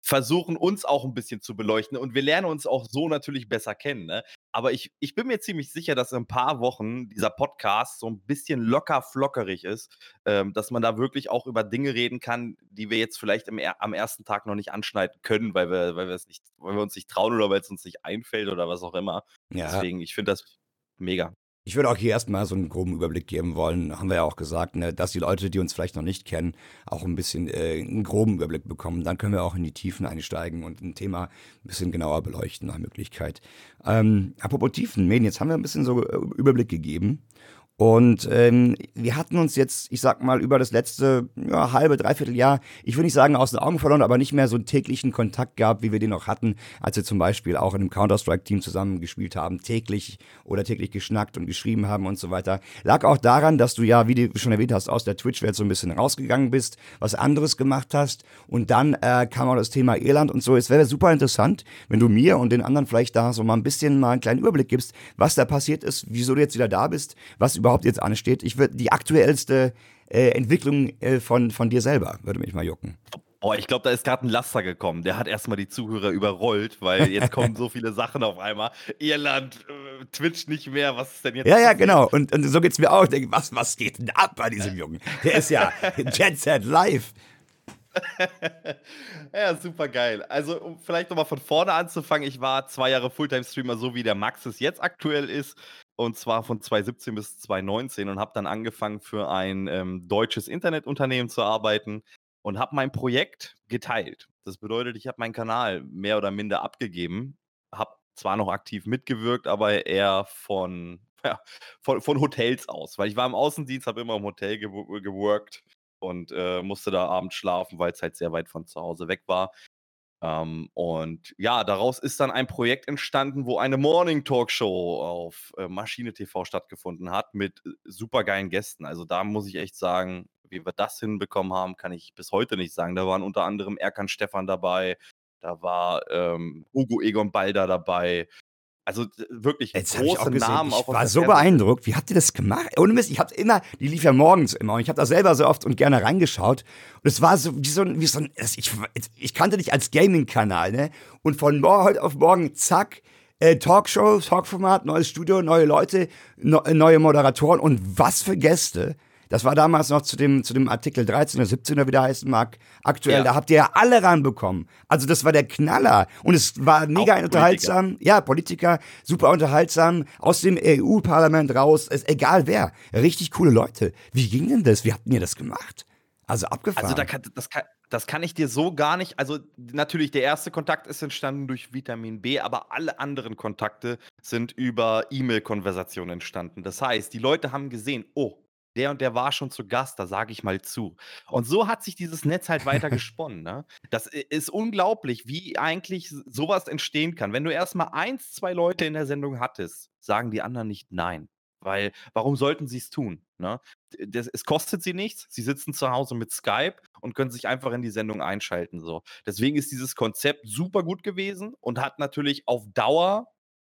versuchen uns auch ein bisschen zu beleuchten und wir lernen uns auch so natürlich besser kennen, ne? Aber ich ich bin mir ziemlich sicher, dass in ein paar Wochen dieser Podcast so ein bisschen locker flockerig ist, ähm, dass man da wirklich auch über Dinge reden kann, die wir jetzt vielleicht im am ersten Tag noch nicht anschneiden können, weil wir weil nicht weil wir uns nicht trauen oder weil es uns nicht einfällt oder was auch immer. Ja. Deswegen, ich finde das mega. Ich würde auch hier erstmal so einen groben Überblick geben wollen, haben wir ja auch gesagt, ne, dass die Leute, die uns vielleicht noch nicht kennen, auch ein bisschen äh, einen groben Überblick bekommen. Dann können wir auch in die Tiefen einsteigen und ein Thema ein bisschen genauer beleuchten nach Möglichkeit. Ähm, apropos Tiefen, Medien, jetzt haben wir ein bisschen so äh, Überblick gegeben. Und ähm, wir hatten uns jetzt, ich sag mal, über das letzte ja, halbe, dreiviertel Jahr, ich will nicht sagen aus den Augen verloren, aber nicht mehr so einen täglichen Kontakt gehabt, wie wir den noch hatten, als wir zum Beispiel auch in einem Counter-Strike-Team zusammen gespielt haben, täglich oder täglich geschnackt und geschrieben haben und so weiter. Lag auch daran, dass du ja, wie du schon erwähnt hast, aus der Twitch-Welt so ein bisschen rausgegangen bist, was anderes gemacht hast und dann äh, kam auch das Thema Irland und so. Es wäre super interessant, wenn du mir und den anderen vielleicht da so mal ein bisschen mal einen kleinen Überblick gibst, was da passiert ist, wieso du jetzt wieder da bist, was über überhaupt jetzt ansteht. Ich würde die aktuellste äh, Entwicklung äh, von, von dir selber, würde mich mal jucken. Oh, ich glaube, da ist gerade ein Laster gekommen. Der hat erstmal die Zuhörer überrollt, weil jetzt kommen so viele Sachen auf einmal. Irland, äh, Twitch nicht mehr, was ist denn jetzt? Ja, ja, genau. Und, und so es mir auch. Ich denke, was, was geht denn ab bei diesem Jungen? Der ist ja Jet Set live. ja, super geil. Also, um vielleicht nochmal von vorne anzufangen, ich war zwei Jahre Fulltime-Streamer, so wie der Max es jetzt aktuell ist. Und zwar von 2017 bis 2019 und habe dann angefangen für ein ähm, deutsches Internetunternehmen zu arbeiten und habe mein Projekt geteilt. Das bedeutet, ich habe meinen Kanal mehr oder minder abgegeben, habe zwar noch aktiv mitgewirkt, aber eher von, ja, von, von Hotels aus, weil ich war im Außendienst, habe immer im Hotel geworkt und äh, musste da abends schlafen, weil es halt sehr weit von zu Hause weg war. Ähm, und ja, daraus ist dann ein Projekt entstanden, wo eine Morning Talkshow auf äh, Maschine TV stattgefunden hat mit äh, supergeilen Gästen. Also da muss ich echt sagen, wie wir das hinbekommen haben, kann ich bis heute nicht sagen. Da waren unter anderem Erkan Stefan dabei, da war ähm, Hugo Egon Balder dabei, also wirklich Jetzt große gesehen, Namen. Ich war so beeindruckt. Wie habt ihr das gemacht? Ohne Mist, ich hab's immer, die lief ja morgens immer und ich habe da selber so oft und gerne reingeschaut. Und es war so wie so ein, wie so ein ich, ich kannte dich als Gaming-Kanal, ne? Und von heute auf morgen, zack, äh, Talkshow, Talkformat, neues Studio, neue Leute, no, neue Moderatoren und was für Gäste. Das war damals noch zu dem, zu dem Artikel 13 oder 17 oder wie der heißen mag. Aktuell, ja. da habt ihr ja alle ranbekommen. Also das war der Knaller. Und es war mega Auch unterhaltsam. Politiker. Ja, Politiker, super unterhaltsam. Aus dem EU-Parlament raus, ist egal wer. Richtig coole Leute. Wie ging denn das? Wie habt ihr das gemacht? Also abgefahren. Also da kann, das kann, das kann ich dir so gar nicht. Also natürlich, der erste Kontakt ist entstanden durch Vitamin B, aber alle anderen Kontakte sind über E-Mail-Konversationen entstanden. Das heißt, die Leute haben gesehen, oh, der und der war schon zu Gast, da sage ich mal zu. Und so hat sich dieses Netz halt weiter gesponnen. Ne? Das ist unglaublich, wie eigentlich sowas entstehen kann. Wenn du erstmal eins, zwei Leute in der Sendung hattest, sagen die anderen nicht nein. Weil, warum sollten sie es tun? Ne? Das, es kostet sie nichts. Sie sitzen zu Hause mit Skype und können sich einfach in die Sendung einschalten. So. Deswegen ist dieses Konzept super gut gewesen und hat natürlich auf Dauer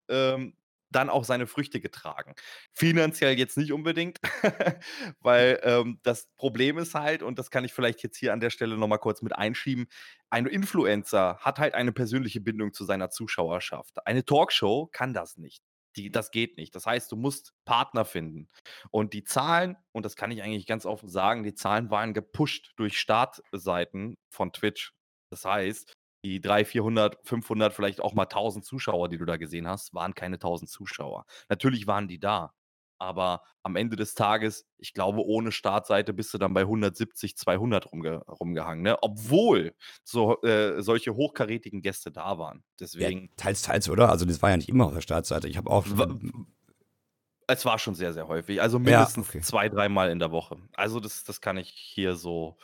ähm, dann auch seine Früchte getragen. Finanziell jetzt nicht unbedingt, weil ähm, das Problem ist halt, und das kann ich vielleicht jetzt hier an der Stelle nochmal kurz mit einschieben, ein Influencer hat halt eine persönliche Bindung zu seiner Zuschauerschaft. Eine Talkshow kann das nicht. Die, das geht nicht. Das heißt, du musst Partner finden. Und die Zahlen, und das kann ich eigentlich ganz offen sagen, die Zahlen waren gepusht durch Startseiten von Twitch. Das heißt, die 300, 400, 500, vielleicht auch mal 1000 Zuschauer, die du da gesehen hast, waren keine 1000 Zuschauer. Natürlich waren die da. Aber am Ende des Tages, ich glaube, ohne Startseite bist du dann bei 170, 200 rumge rumgehangen, ne? Obwohl so, äh, solche hochkarätigen Gäste da waren. Deswegen. Ja, teils, teils, oder? Also, das war ja nicht immer auf der Startseite. Ich habe auch. Es war schon sehr, sehr häufig. Also mindestens ja, okay. zwei, dreimal in der Woche. Also, das, das kann ich hier so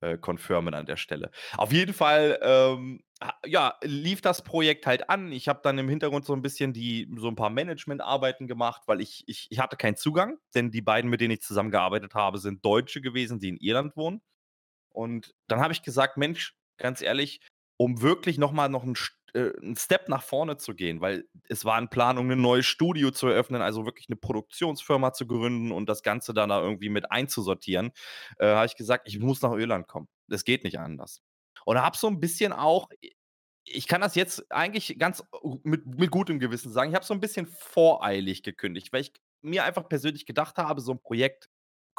äh, confirmen an der Stelle. Auf jeden Fall, ähm, ja, lief das Projekt halt an. Ich habe dann im Hintergrund so ein bisschen die, so ein paar Managementarbeiten gemacht, weil ich, ich, ich hatte keinen Zugang, denn die beiden, mit denen ich zusammengearbeitet habe, sind Deutsche gewesen, die in Irland wohnen. Und dann habe ich gesagt, Mensch, ganz ehrlich, um wirklich nochmal noch ein äh, 'n Step nach vorne zu gehen, weil es war in Planung, ein neues Studio zu eröffnen, also wirklich eine Produktionsfirma zu gründen und das Ganze dann da irgendwie mit einzusortieren, äh, habe ich gesagt: „Ich muss nach Irland kommen. Es geht nicht anders.“ Und habe so ein bisschen auch ich kann das jetzt eigentlich ganz mit mit gutem Gewissen sagen, ich habe so ein bisschen voreilig gekündigt, weil ich mir einfach persönlich gedacht habe, so ein Projekt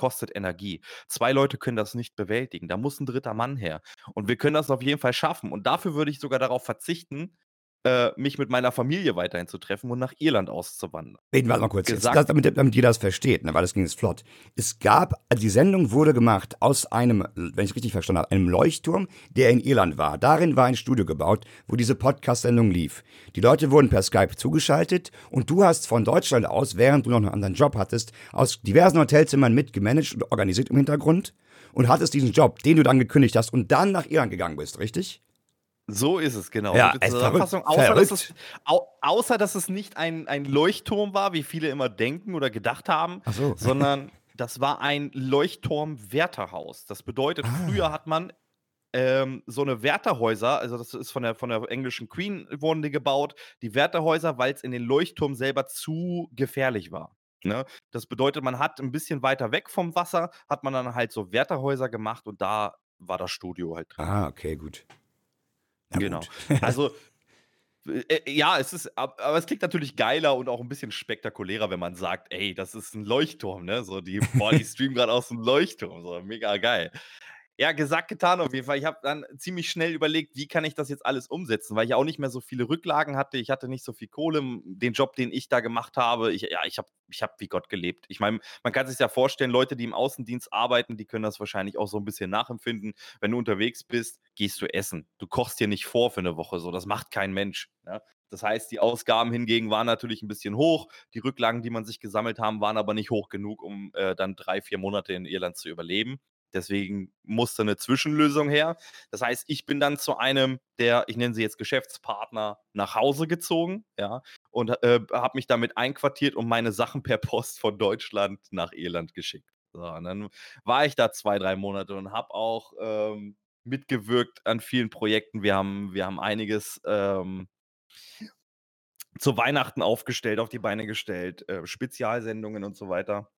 kostet Energie. 2 Leute können das nicht bewältigen, da muss ein dritter Mann her. Und wir können das auf jeden Fall schaffen. Und dafür würde ich sogar darauf verzichten, äh, mich mit meiner Familie weiterhin zu treffen und nach Irland auszuwandern. Reden wir mal kurz jetzt, das, damit, damit ihr das versteht, ne, weil das ging jetzt flott. Es gab, also die Sendung wurde gemacht aus einem, wenn ich richtig verstanden habe, einem Leuchtturm, der in Irland war. Darin war ein Studio gebaut, wo diese Podcast-Sendung lief. Die Leute wurden per Skype zugeschaltet und du hast von Deutschland aus, während du noch einen anderen Job hattest, aus diversen Hotelzimmern mitgemanagt und organisiert im Hintergrund und hattest diesen Job, den du dann gekündigt hast und dann nach Irland gegangen bist, richtig? So ist es, genau. Ja, es Zusammenfassung, außer, dass es, au, außer dass es nicht ein, ein Leuchtturm war, wie viele immer denken oder gedacht haben, so. sondern das war ein Leuchtturm-Wärterhaus. Das bedeutet, ah. früher hat man ähm, so eine Wärterhäuser, also das ist von der, von der englischen Queen wurden die gebaut, die Wärterhäuser, weil es in den Leuchtturm selber zu gefährlich war. Ne? Das bedeutet, man hat ein bisschen weiter weg vom Wasser, hat man dann halt so Wärterhäuser gemacht und da war das Studio halt drin. Ah, okay, gut. Na genau. also, äh, äh, ja, es ist, aber es klingt natürlich geiler und auch ein bisschen spektakulärer, wenn man sagt, ey, das ist ein Leuchtturm, ne? So, die, boah, die streamen gerade aus dem Leuchtturm, so, mega geil. Ja, gesagt, getan auf jeden Fall. Ich habe dann ziemlich schnell überlegt, wie kann ich das jetzt alles umsetzen, weil ich auch nicht mehr so viele Rücklagen hatte. Ich hatte nicht so viel Kohle. Den Job, den ich da gemacht habe, ich, ja, ich habe ich hab wie Gott gelebt. Ich meine, man kann sich ja vorstellen, Leute, die im Außendienst arbeiten, die können das wahrscheinlich auch so ein bisschen nachempfinden. Wenn du unterwegs bist, gehst du essen. Du kochst dir nicht vor für eine Woche so. Das macht kein Mensch. Ja? Ne? Das heißt, die Ausgaben hingegen waren natürlich ein bisschen hoch. Die Rücklagen, die man sich gesammelt haben, waren aber nicht hoch genug, um äh, dann drei, vier Monate in Irland zu überleben. Deswegen musste eine Zwischenlösung her. Das heißt, ich bin dann zu einem der, ich nenne sie jetzt Geschäftspartner, nach Hause gezogen, ja, und äh, habe mich damit einquartiert und meine Sachen per Post von Deutschland nach Irland geschickt. So, und dann war ich da zwei, drei Monate und habe auch ähm, mitgewirkt an vielen Projekten. Wir haben, wir haben einiges ähm, zu Weihnachten aufgestellt, auf die Beine gestellt, äh, Spezialsendungen und so weiter.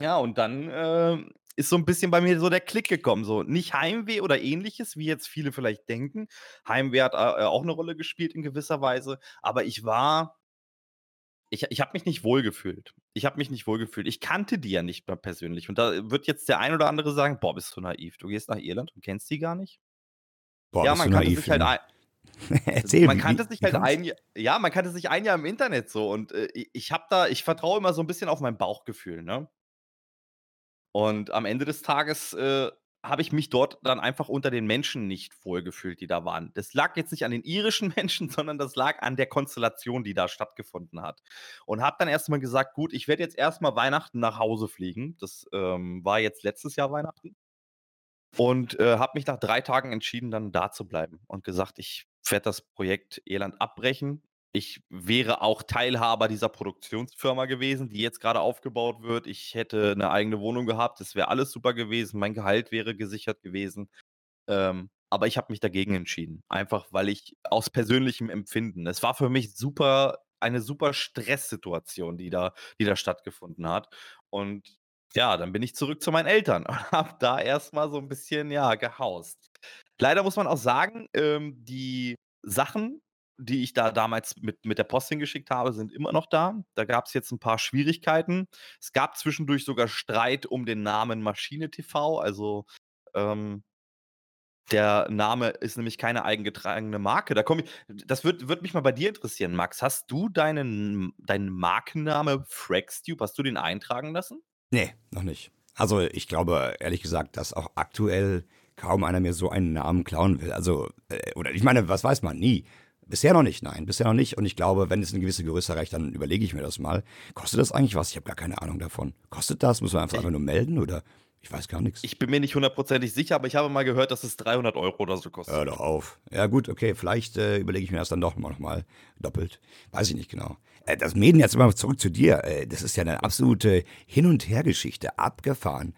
Ja, und dann äh, ist so ein bisschen bei mir so der Klick gekommen. So nicht Heimweh oder ähnliches, wie jetzt viele vielleicht denken. Heimweh hat äh, auch eine Rolle gespielt in gewisser Weise, aber ich war ich, ich habe mich nicht wohlgefühlt. Ich habe mich nicht wohlgefühlt. Ich kannte die ja nicht mehr persönlich. Und da wird jetzt der ein oder andere sagen: Boah, bist du naiv. Du gehst nach Irland und kennst die gar nicht. Boah, ja, man kannte naiv, sich halt ein, Erzähl, man kannte sich halt ein Jahr, ja, man kannte sich ein Jahr im Internet so und äh, ich habe da, ich vertraue immer so ein bisschen auf mein Bauchgefühl, ne? Und am Ende des Tages, äh, habe ich mich dort dann einfach unter den Menschen nicht wohlgefühlt, die da waren. Das lag jetzt nicht an den irischen Menschen, sondern das lag an der Konstellation, die da stattgefunden hat. Und habe dann erst mal gesagt: „Gut, ich werde jetzt erst mal Weihnachten nach Hause fliegen.“ Das, ähm, war jetzt letztes Jahr Weihnachten. Und, äh, habe mich nach 3 Tagen entschieden, dann da zu bleiben und gesagt: „Ich werde das Projekt Irland abbrechen.“ Ich wäre auch Teilhaber dieser Produktionsfirma gewesen, die jetzt gerade aufgebaut wird. Ich hätte eine eigene Wohnung gehabt. Das wäre alles super gewesen. Mein Gehalt wäre gesichert gewesen. Ähm, aber ich habe mich dagegen entschieden. Einfach, weil ich aus persönlichem Empfinden es war für mich super eine super Stresssituation, die da die da stattgefunden hat. Und ja, dann bin ich zurück zu meinen Eltern und habe da erst mal so ein bisschen, ja, gehaust. Leider muss man auch sagen, ähm, die Sachen, die ich da damals mit mit der Post hingeschickt habe, sind immer noch da. Da gab es jetzt ein paar Schwierigkeiten. Es gab zwischendurch sogar Streit um den Namen Maschine TV. Also, ähm, der Name ist nämlich keine eingetragene Marke. Da komme ich das würde würde mich mal bei dir interessieren, Max. Hast du deinen deinen Markenname Fragstube hast du den eintragen lassen? Nee, noch nicht. Also ich glaube, ehrlich gesagt, dass auch aktuell kaum einer mehr so einen Namen klauen will. Also, äh, oder ich meine, was weiß man nie. Bisher noch nicht, nein, bisher noch nicht. Und ich glaube, wenn es eine gewisse Größe erreicht, dann überlege ich mir das mal. Kostet das eigentlich was? Ich habe gar keine Ahnung davon. Kostet das? Muss man einfach, einfach nur melden oder? Ich weiß gar nichts. Ich bin mir nicht hundertprozentig sicher, aber ich habe mal gehört, dass es 300 Euro oder so kostet. Hör doch auf. Ja gut, okay, vielleicht äh, überlege ich mir das dann doch mal nochmal doppelt. Weiß ich nicht genau. Äh, das Mäden jetzt mal zurück zu dir. Äh, das ist ja eine absolute Hin- und Hergeschichte. Abgefahren.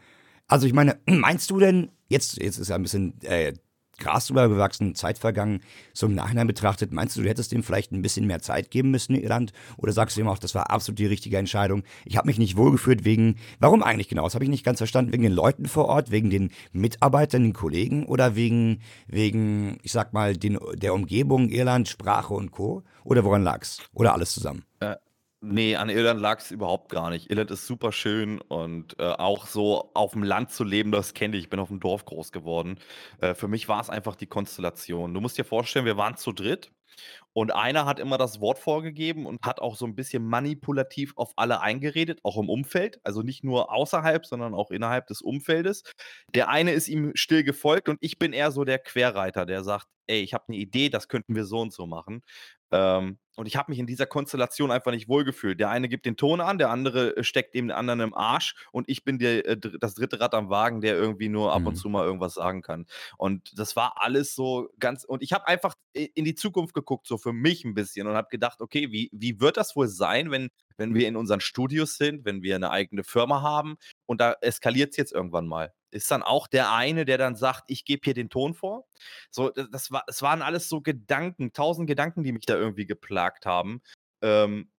Also ich meine, meinst du denn, jetzt, jetzt ist ja ein bisschen äh, Gras drüber gewachsen, Zeit vergangen. So im Nachhinein betrachtet, meinst du, du hättest dem vielleicht ein bisschen mehr Zeit geben müssen in Irland? Oder sagst du ihm auch, das war absolut die richtige Entscheidung? Ich habe mich nicht wohlgeführt wegen, warum eigentlich genau? Das habe ich nicht ganz verstanden. Wegen den Leuten vor Ort, wegen den Mitarbeitern, den Kollegen oder wegen, wegen ich sag mal, den, der Umgebung, Irland, Sprache und Co.? Oder woran lag's? Oder alles zusammen? Äh, ne, an Irland lag es überhaupt gar nicht. Irland ist super schön und, äh, auch so auf dem Land zu leben, das kenne ich. Ich bin auf dem Dorf groß geworden. Äh, für mich war es einfach die Konstellation. Du musst dir vorstellen, wir waren zu dritt und einer hat immer das Wort vorgegeben und hat auch so ein bisschen manipulativ auf alle eingeredet, auch im Umfeld, also nicht nur außerhalb, sondern auch innerhalb des Umfeldes. Der eine ist ihm still gefolgt und ich bin eher so der Querreiter, der sagt: „Ey, ich habe eine Idee, das könnten wir so und so machen.“ Ähm, und ich habe mich in dieser Konstellation einfach nicht wohlgefühlt. Der eine gibt den Ton an, der andere, äh, steckt dem anderen im Arsch und ich bin der äh, das dritte Rad am Wagen, der irgendwie nur ab und Mhm. zu mal irgendwas sagen kann. Und das war alles so ganz und ich habe einfach in die Zukunft geguckt, so für mich ein bisschen und habe gedacht: „Okay, wie wie wird das wohl sein, wenn wenn wir in unseren Studios sind, wenn wir eine eigene Firma haben und da eskaliert's jetzt irgendwann mal?“ Ist dann auch der eine, der dann sagt: „Ich gebe hier den Ton vor?“ So, d das war es waren alles so Gedanken, tausend Gedanken, die mich da irgendwie geplagt haben. Ähm,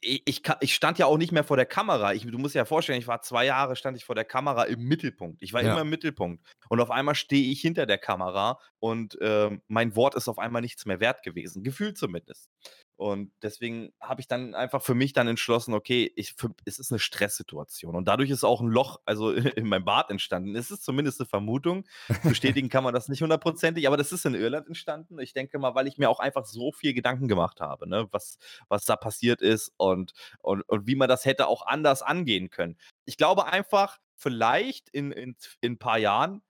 ich ka ich stand ja auch nicht mehr vor der Kamera. Ich du musst dir ja vorstellen, ich war 2 Jahre stand ich vor der Kamera im Mittelpunkt. Ich war immer Ja, im Mittelpunkt und auf einmal stehe ich hinter der Kamera und, ähm, mein Wort ist auf einmal nichts mehr wert gewesen, gefühlt zumindest. Und deswegen habe ich dann einfach für mich dann entschlossen, okay, ich für es ist 'ne Stresssituation und dadurch ist auch 'n Loch, also in meinem Bart entstanden. Es ist zumindest 'ne Vermutung. Bestätigen kann man das nicht hundertprozentig, aber das ist in Irland entstanden. Ich denke mal, weil ich mir auch einfach so viel Gedanken gemacht habe, ne, was was da passiert ist und und und wie man das hätte auch anders angehen können. Ich glaube einfach, vielleicht in in in 'n paar Jahren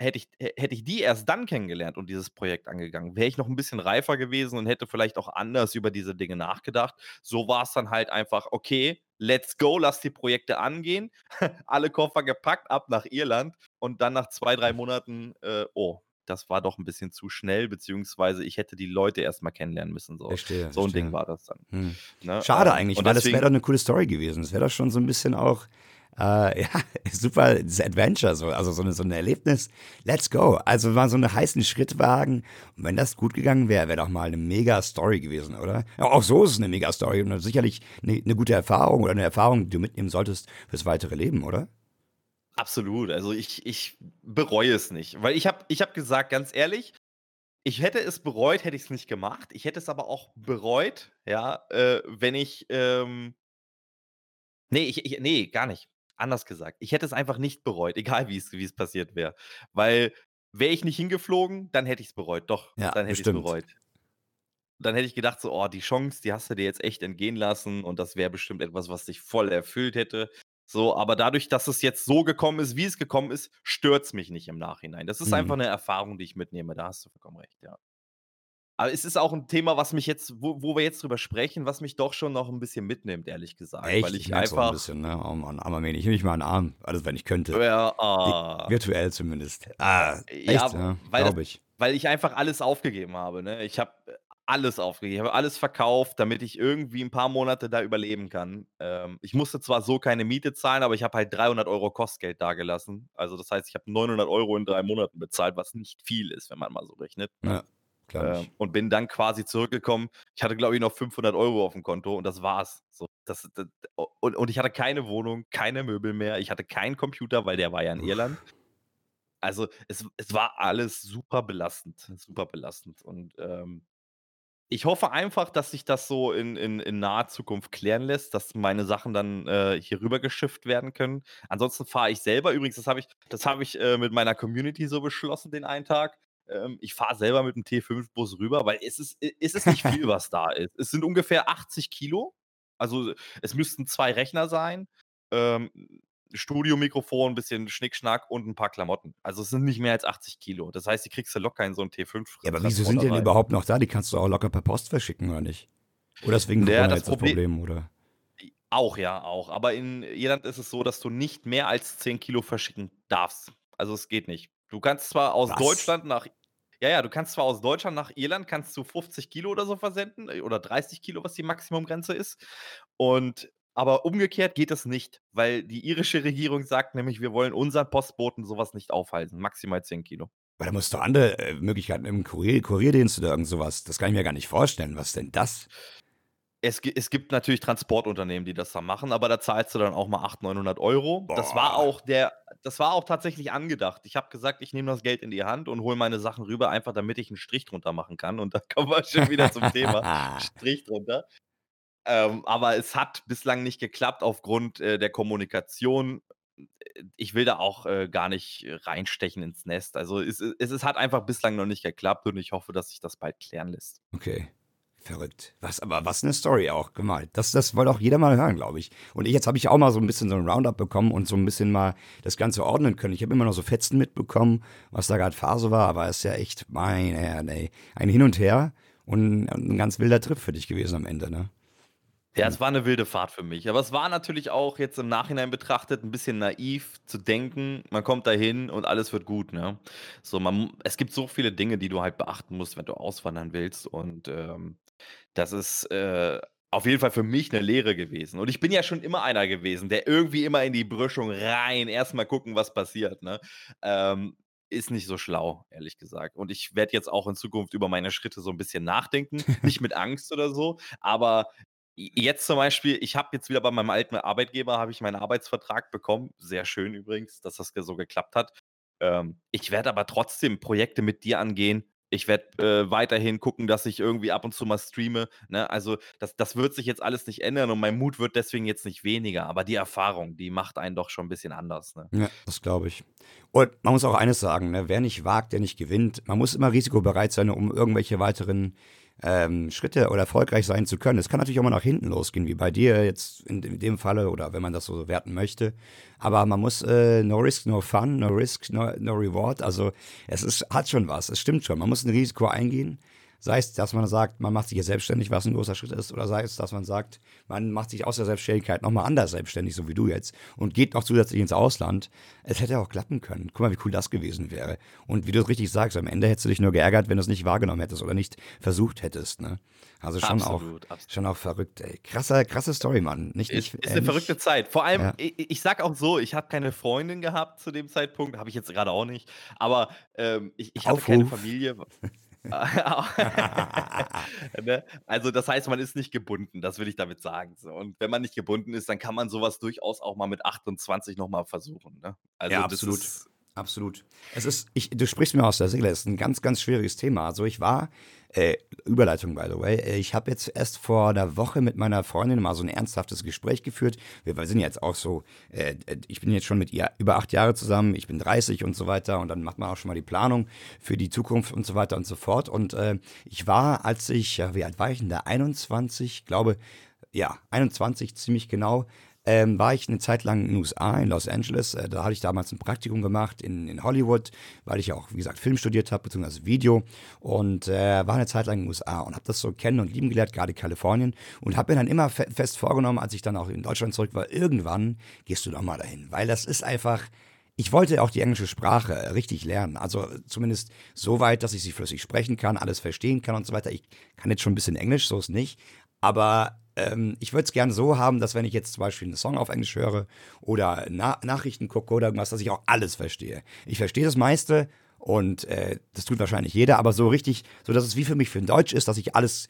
hätte ich hä hätte ich die erst dann kennengelernt und dieses Projekt angegangen, wäre ich noch 'n bisschen reifer gewesen und hätte vielleicht auch anders über diese Dinge nachgedacht. So war's dann halt einfach: „Okay, let's go, lass die Projekte angehen.“ Alle Koffer gepackt, ab nach Irland und dann nach 2, 3 Monaten, äh, oh, das war doch 'n bisschen zu schnell, beziehungsweise ich hätte die Leute erst mal kennenlernen müssen, so. verstehe, So 'n Ding war das dann, Hm. ne? Schade Ähm, eigentlich, und weil das wäre deswegen doch eine coole Story gewesen. Das wäre doch schon so ein bisschen auch, äh, ja, super das Adventure so, also so 'ne so 'n Erlebnis. Let's go. Also, mal so 'ne heißen Schritt wagen und wenn das gut gegangen wäre, wäre doch mal eine Mega-Story gewesen, oder? Ja, auch so ist es 'ne Mega-Story und sicherlich eine 'ne gute Erfahrung oder eine Erfahrung, die du mitnehmen solltest fürs weitere Leben, oder? Absolut. Also, ich ich bereue es nicht, weil ich habe ich habe gesagt, ganz ehrlich Ich hätte es bereut, hätte ich's nicht gemacht. Ich hätte es aber auch bereut, ja, äh, wenn ich, ähm ne, ich ich ne, gar nicht. Anders gesagt. Ich hätte es einfach nicht bereut, egal wie es es passiert wäre. Weil wäre ich nicht hingeflogen, dann hätte ich's bereut. Doch, Ja, dann hätte ich's bestimmt. bereut. Dann hätte ich gedacht so: „Oh, die Chance, die hast du dir jetzt echt entgehen lassen und das wäre bestimmt etwas, was dich voll erfüllt hätte.“ So, aber dadurch, dass es jetzt so gekommen ist, wie es gekommen ist, stört's mich nicht im Nachhinein. Das ist einfach Mhm. 'ne Erfahrung, die ich mitnehme. Da hast du vollkommen recht, ja. Aber es ist auch 'n Thema, was mich jetzt wo wo wir jetzt drüber sprechen, was mich doch schon noch 'n bisschen mitnimmt, ehrlich gesagt, weil Echt? Ich ich es 'n einfach bisschen, ne? Oh Mann, armer Mädchen. Ich nehme dich mal in den Arm, also, wenn ich könnte. ja, ah, virtuell zumindest. Ah, echt? ja, Ja, weil glaube ich. weil ich einfach alles aufgegeben habe, ne? Ich habe, äh, alles aufgegeben. Ich habe alles verkauft, damit ich irgendwie 'n paar Monate da überleben kann. Ähm, ich musste zwar so keine Miete zahlen, aber ich habe halt 300 Euro Kostgeld dagelassen. Also, das heißt, ich habe 900 Euro in 3 Monaten bezahlt, was nicht viel ist, wenn man mal so rechnet, ne? Ja, glaube Ähm, und bin dann quasi zurückgekommen. Ich hatte, glaube ich, noch 500 Euro auf dem Konto und das war's. So, das d d und und ich hatte keine Wohnung, keine Möbel mehr. Ich hatte keinen Computer, weil der war ja in Uff. Irland. Also, es es war alles super belastend, super belastend und, ähm, ich hoffe einfach, dass sich das so in in in naher Zukunft klären lässt, dass meine Sachen dann, äh, hier rüber geschifft werden können. Ansonsten fahre ich selber übrigens, das habe ich das habe ich, äh, mit meiner Community so beschlossen den einen Tag. Ähm, ich fahre selber mit dem T5-Bus rüber, weil es ist es ist nicht viel, was da ist. Es sind ungefähr 80 Kilo. Also, es müssten 2 Rechner sein, ähm, Studiomikrofon, bisschen Schnickschnack und 'n paar Klamotten. Also, es sind nicht mehr als 80 Kilo. Das heißt, die kriegst du locker in so 'n Ja, aber wieso sind T5-Transporter die denn überhaupt noch da? Die kannst du auch locker per Post verschicken, oder nicht? Oder ist wegen Na ja, das jetzt das Proble Problem, oder? auch, ja, auch. Aber in Irland ist es so, dass du nicht mehr als 10 Kilo verschicken darfst. Also, es geht nicht. Du kannst zwar aus Was? Deutschland nach ja, ja, du kannst zwar aus Deutschland nach Irland kannst du 50 Kilo oder so versenden, äh, oder 30 Kilo, was die Maximumgrenze ist. Und aber umgekehrt geht das nicht, weil die irische Regierung sagt nämlich: „Wir wollen unseren Postboten so was nicht aufhalsen, maximal 10 Kilo. Weil da musst du andere äh, Möglichkeiten im Kurier, Kurierdienst oder irgend sowas. Das kann ich mir gar nicht vorstellen. Was denn das? Es, es gibt natürlich Transportunternehmen, die das da machen, aber da zahlst du dann auch mal 800, 900 Euro. Boah. Das war auch der, das war auch tatsächlich angedacht. Ich habe gesagt, ich nehme das Geld in die Hand und hole meine Sachen rüber, einfach damit ich einen Strich drunter machen kann. Und da kommen wir schon wieder zum Thema Strich drunter. Ähm, aber es hat bislang nicht geklappt aufgrund äh, der Kommunikation. Ich will da auch äh, gar nicht reinstechen ins Nest. Also es, es, es hat einfach bislang noch nicht geklappt und ich hoffe, dass sich das bald klären lässt. Okay. Verrückt. Was, aber was eine Story auch gemalt. Das, das wollte auch jeder mal hören, glaube ich. Und ich, jetzt habe ich auch mal so ein bisschen so ein Roundup bekommen und so ein bisschen mal das Ganze ordnen können. Ich habe immer noch so Fetzen mitbekommen, was da gerade Phase war, aber es ist ja echt, mein Herr, ey, ein Hin und Her und ein ganz wilder Trip für dich gewesen am Ende, ne? Ja, es war eine wilde Fahrt für mich. Aber es war natürlich auch jetzt im Nachhinein betrachtet ein bisschen naiv zu denken, man kommt dahin und alles wird gut, ne? So, man, es gibt so viele Dinge, die du halt beachten musst, wenn du auswandern willst. Und ähm, das ist äh, auf jeden Fall für mich eine Lehre gewesen. Und ich bin ja schon immer einer gewesen, der irgendwie immer in die Brüschung rein, erstmal gucken, was passiert, ne? Ähm, ist nicht so schlau, ehrlich gesagt. Und ich werde jetzt auch in Zukunft über meine Schritte so ein bisschen nachdenken. nicht mit Angst oder so, aber Jetzt zum Beispiel, ich habe jetzt wieder bei meinem alten Arbeitgeber habe ich meinen Arbeitsvertrag bekommen. Sehr schön übrigens, dass das so geklappt hat. Ähm, ich werde aber trotzdem Projekte mit dir angehen. Ich werde äh, weiterhin gucken, dass ich irgendwie ab und zu mal streame. Ne? Also das, das wird sich jetzt alles nicht ändern und mein Mut wird deswegen jetzt nicht weniger. Aber die Erfahrung, die macht einen doch schon ein bisschen anders. Ne? Ja, das glaube ich. Und man muss auch eines sagen, ne? wer nicht wagt, der nicht gewinnt. Man muss immer risikobereit sein, um irgendwelche weiteren ähm, Schritte oder erfolgreich sein zu können. Es kann natürlich auch mal nach hinten losgehen, wie bei dir jetzt in, in dem Falle oder wenn man das so werten möchte. Aber man muss äh, no risk, no fun, no risk, no, no reward. Also es ist, hat schon was, es stimmt schon. Man muss ein Risiko eingehen. Sei es, dass man sagt, man macht sich jetzt selbstständig, was ein großer Schritt ist, oder sei es, dass man sagt, man macht sich aus der Selbstständigkeit nochmal anders selbstständig, so wie du jetzt, und geht noch zusätzlich ins Ausland. Es hätte auch klappen können. Guck mal, wie cool das gewesen wäre. Und wie du es richtig sagst, am Ende hättest du dich nur geärgert, wenn du es nicht wahrgenommen hättest oder nicht versucht hättest. Ne? Also schon absolut, auch, absolut. schon auch verrückt. Ey. Krasser, krasse Story, Mann. Nicht, nicht, ist, ist eine verrückte Zeit. Vor allem, ja. ich, ich sag auch so, ich habe keine Freundin gehabt zu dem Zeitpunkt, habe ich jetzt gerade auch nicht. Aber ähm, ich, ich hatte Aufruf. keine Familie. ne? Also das heißt, man ist nicht gebunden, das will ich damit sagen. So. Und wenn man nicht gebunden ist, dann kann man sowas durchaus auch mal mit 28 nochmal versuchen. Ne? Also ja, absolut. Absolut. Es ist, ich, du sprichst mir aus der Seele, es ist ein ganz, ganz schwieriges Thema. Also ich war, äh, Überleitung by the way, äh, ich habe jetzt erst vor einer Woche mit meiner Freundin mal so ein ernsthaftes Gespräch geführt. Wir, sind jetzt auch so, äh, ich bin jetzt schon mit ihr über acht Jahre zusammen, ich bin 30 und so weiter und dann macht man auch schon mal die Planung für die Zukunft und so weiter und so fort. Und äh, ich war, als ich, ja, wie alt war ich denn da? 21, glaube, ja, 21 ziemlich genau, ähm, war ich eine Zeit lang in den USA, in Los Angeles. Äh, da hatte ich damals ein Praktikum gemacht in, in Hollywood, weil ich auch, wie gesagt, Film studiert habe, beziehungsweise Video. Und äh, war eine Zeit lang in den USA und habe das so kennen und lieben gelernt, gerade Kalifornien. Und habe mir dann immer fe fest vorgenommen, als ich dann auch in Deutschland zurück war, irgendwann gehst du doch mal dahin. Weil das ist einfach ich wollte auch die englische Sprache richtig lernen. Also zumindest so weit, dass ich sie flüssig sprechen kann, alles verstehen kann und so weiter. Ich kann jetzt schon ein bisschen Englisch, so ist nicht. Aber ähm, ich würde es gerne so haben, dass wenn ich jetzt zum Beispiel einen Song auf Englisch höre oder Na Nachrichten gucke oder irgendwas, dass ich auch alles verstehe. Ich verstehe das meiste und äh, das tut wahrscheinlich jeder, aber so richtig, so dass es wie für mich für ein Deutsch ist, dass ich alles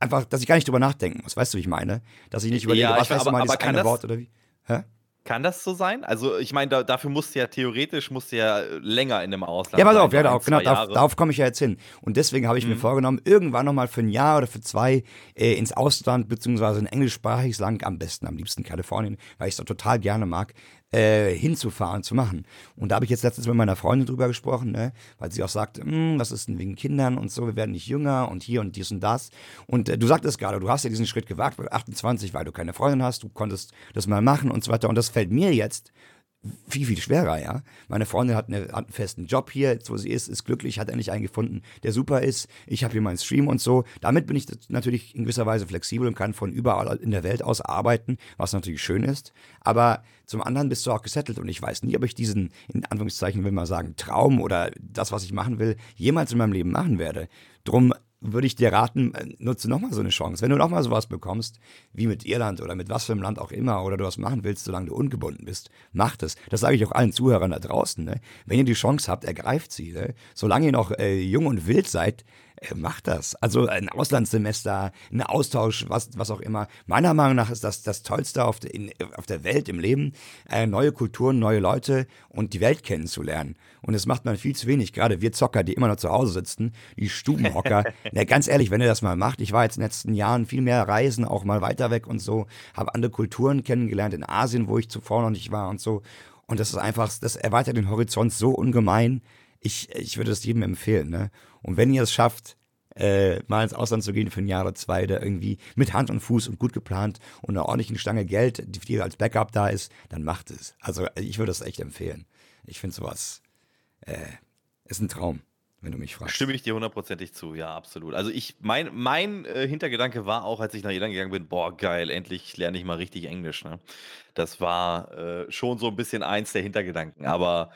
einfach, dass ich gar nicht drüber nachdenken muss. Weißt du, wie ich meine? Dass ich nicht überlege, ja, was heißt mal dieses eine Wort oder wie? Hä? Kann das so sein? Also, ich meine, da, dafür musst du ja theoretisch musst du ja länger in einem Ausland Ja, pass auf, ja, darauf, genau, darauf, darauf komme ich ja jetzt hin. Und deswegen habe ich mhm. mir vorgenommen, irgendwann nochmal für ein Jahr oder für zwei äh, ins Ausland, beziehungsweise ein englischsprachiges Land, am besten, am liebsten Kalifornien, weil ich es total gerne mag, äh, hinzufahren, zu machen. Und da habe ich jetzt letztens mit meiner Freundin drüber gesprochen, ne? weil sie auch sagt, hm, was ist denn wegen Kindern und so, wir werden nicht jünger und hier und dies und das. Und äh, du sagtest gerade, du hast ja diesen Schritt gewagt, 28, weil du keine Freundin hast, du konntest das mal machen und so weiter. Und das fällt mir jetzt viel, viel schwerer, ja. Meine Freundin hat, eine, hat einen festen Job hier, jetzt wo sie ist, ist glücklich, hat endlich einen gefunden, der super ist. Ich habe hier meinen Stream und so. Damit bin ich natürlich in gewisser Weise flexibel und kann von überall in der Welt aus arbeiten, was natürlich schön ist. Aber zum anderen bist du auch gesettelt und ich weiß nie, ob ich diesen, in Anführungszeichen will man sagen, Traum oder das, was ich machen will, jemals in meinem Leben machen werde. Drum würde ich dir raten, äh, nutze nochmal so eine Chance. Wenn du nochmal sowas bekommst, wie mit Irland oder mit was für einem Land auch immer, oder du was machen willst, solange du ungebunden bist, mach das. Das sage ich auch allen Zuhörern da draußen. Ne? Wenn ihr die Chance habt, ergreift sie. Ne? Solange ihr noch äh, jung und wild seid, macht das. Also ein Auslandssemester, ein Austausch, was, was auch immer. Meiner Meinung nach ist das das Tollste auf, der, in, auf der Welt, im Leben, äh, neue Kulturen, neue Leute und die Welt kennenzulernen. Und das macht man viel zu wenig. Gerade wir Zocker, die immer noch zu Hause sitzen, die Stubenhocker. Na, ganz ehrlich, wenn ihr das mal macht, ich war jetzt in den letzten Jahren viel mehr reisen, auch mal weiter weg und so, habe andere Kulturen kennengelernt in Asien, wo ich zuvor noch nicht war und so. Und das ist einfach, das erweitert den Horizont so ungemein. Ich, ich würde es jedem empfehlen. Ne? Und wenn ihr es schafft, äh, mal ins Ausland zu gehen für ein Jahr oder zwei, da irgendwie mit Hand und Fuß und gut geplant und einer ordentlichen Stange Geld, die als Backup da ist, dann macht es. Also ich würde das echt empfehlen. Ich finde sowas äh, ist ein Traum, wenn du mich fragst. Stimme ich dir hundertprozentig zu, ja, absolut. Also ich, mein, mein äh, Hintergedanke war auch, als ich nach Irland gegangen bin, boah, geil, endlich lerne ich mal richtig Englisch. Ne? Das war äh, schon so ein bisschen eins der Hintergedanken, aber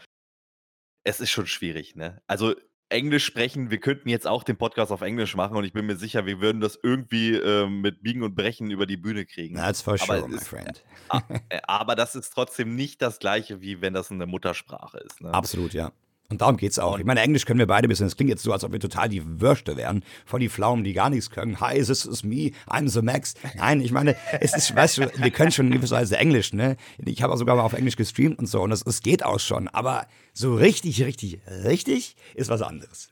es ist schon schwierig, ne? Also Englisch sprechen, wir könnten jetzt auch den Podcast auf Englisch machen und ich bin mir sicher, wir würden das irgendwie äh, mit Biegen und Brechen über die Bühne kriegen. That's for sure, my friend. Äh, aber das ist trotzdem nicht das gleiche, wie wenn das eine Muttersprache ist. Ne? Absolut, ja. Und darum geht's auch. Ich meine, Englisch können wir beide ein bisschen. Es klingt jetzt so, als ob wir total die Würste wären. Voll die Pflaumen, die gar nichts können. Hi, this is me. I'm the Max. Nein, ich meine, es ist, weißt du, wir können schon gewisserweise Englisch, ne? Ich habe auch sogar mal auf Englisch gestreamt und so. Und es geht auch schon. Aber so richtig, richtig, richtig ist was anderes.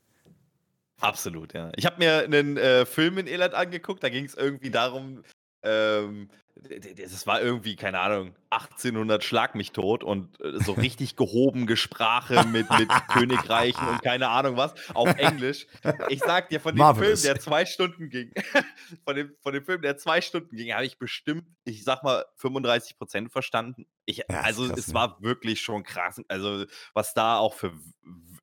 Absolut, ja. Ich habe mir einen äh, Film in Irland angeguckt. Da ging es irgendwie darum, ähm, das war irgendwie, keine Ahnung, 1800 Schlag mich tot und äh, so richtig gehoben Gesprache mit, mit Königreichen und keine Ahnung was auf Englisch. Ich sag dir, von dem Marvelous. Film, der zwei Stunden ging, von dem, von dem Film, der zwei Stunden ging, habe ich bestimmt, ich sag mal, 35 Prozent verstanden. Ich, ja, also krass, es ne? war wirklich schon krass. Also was da auch für,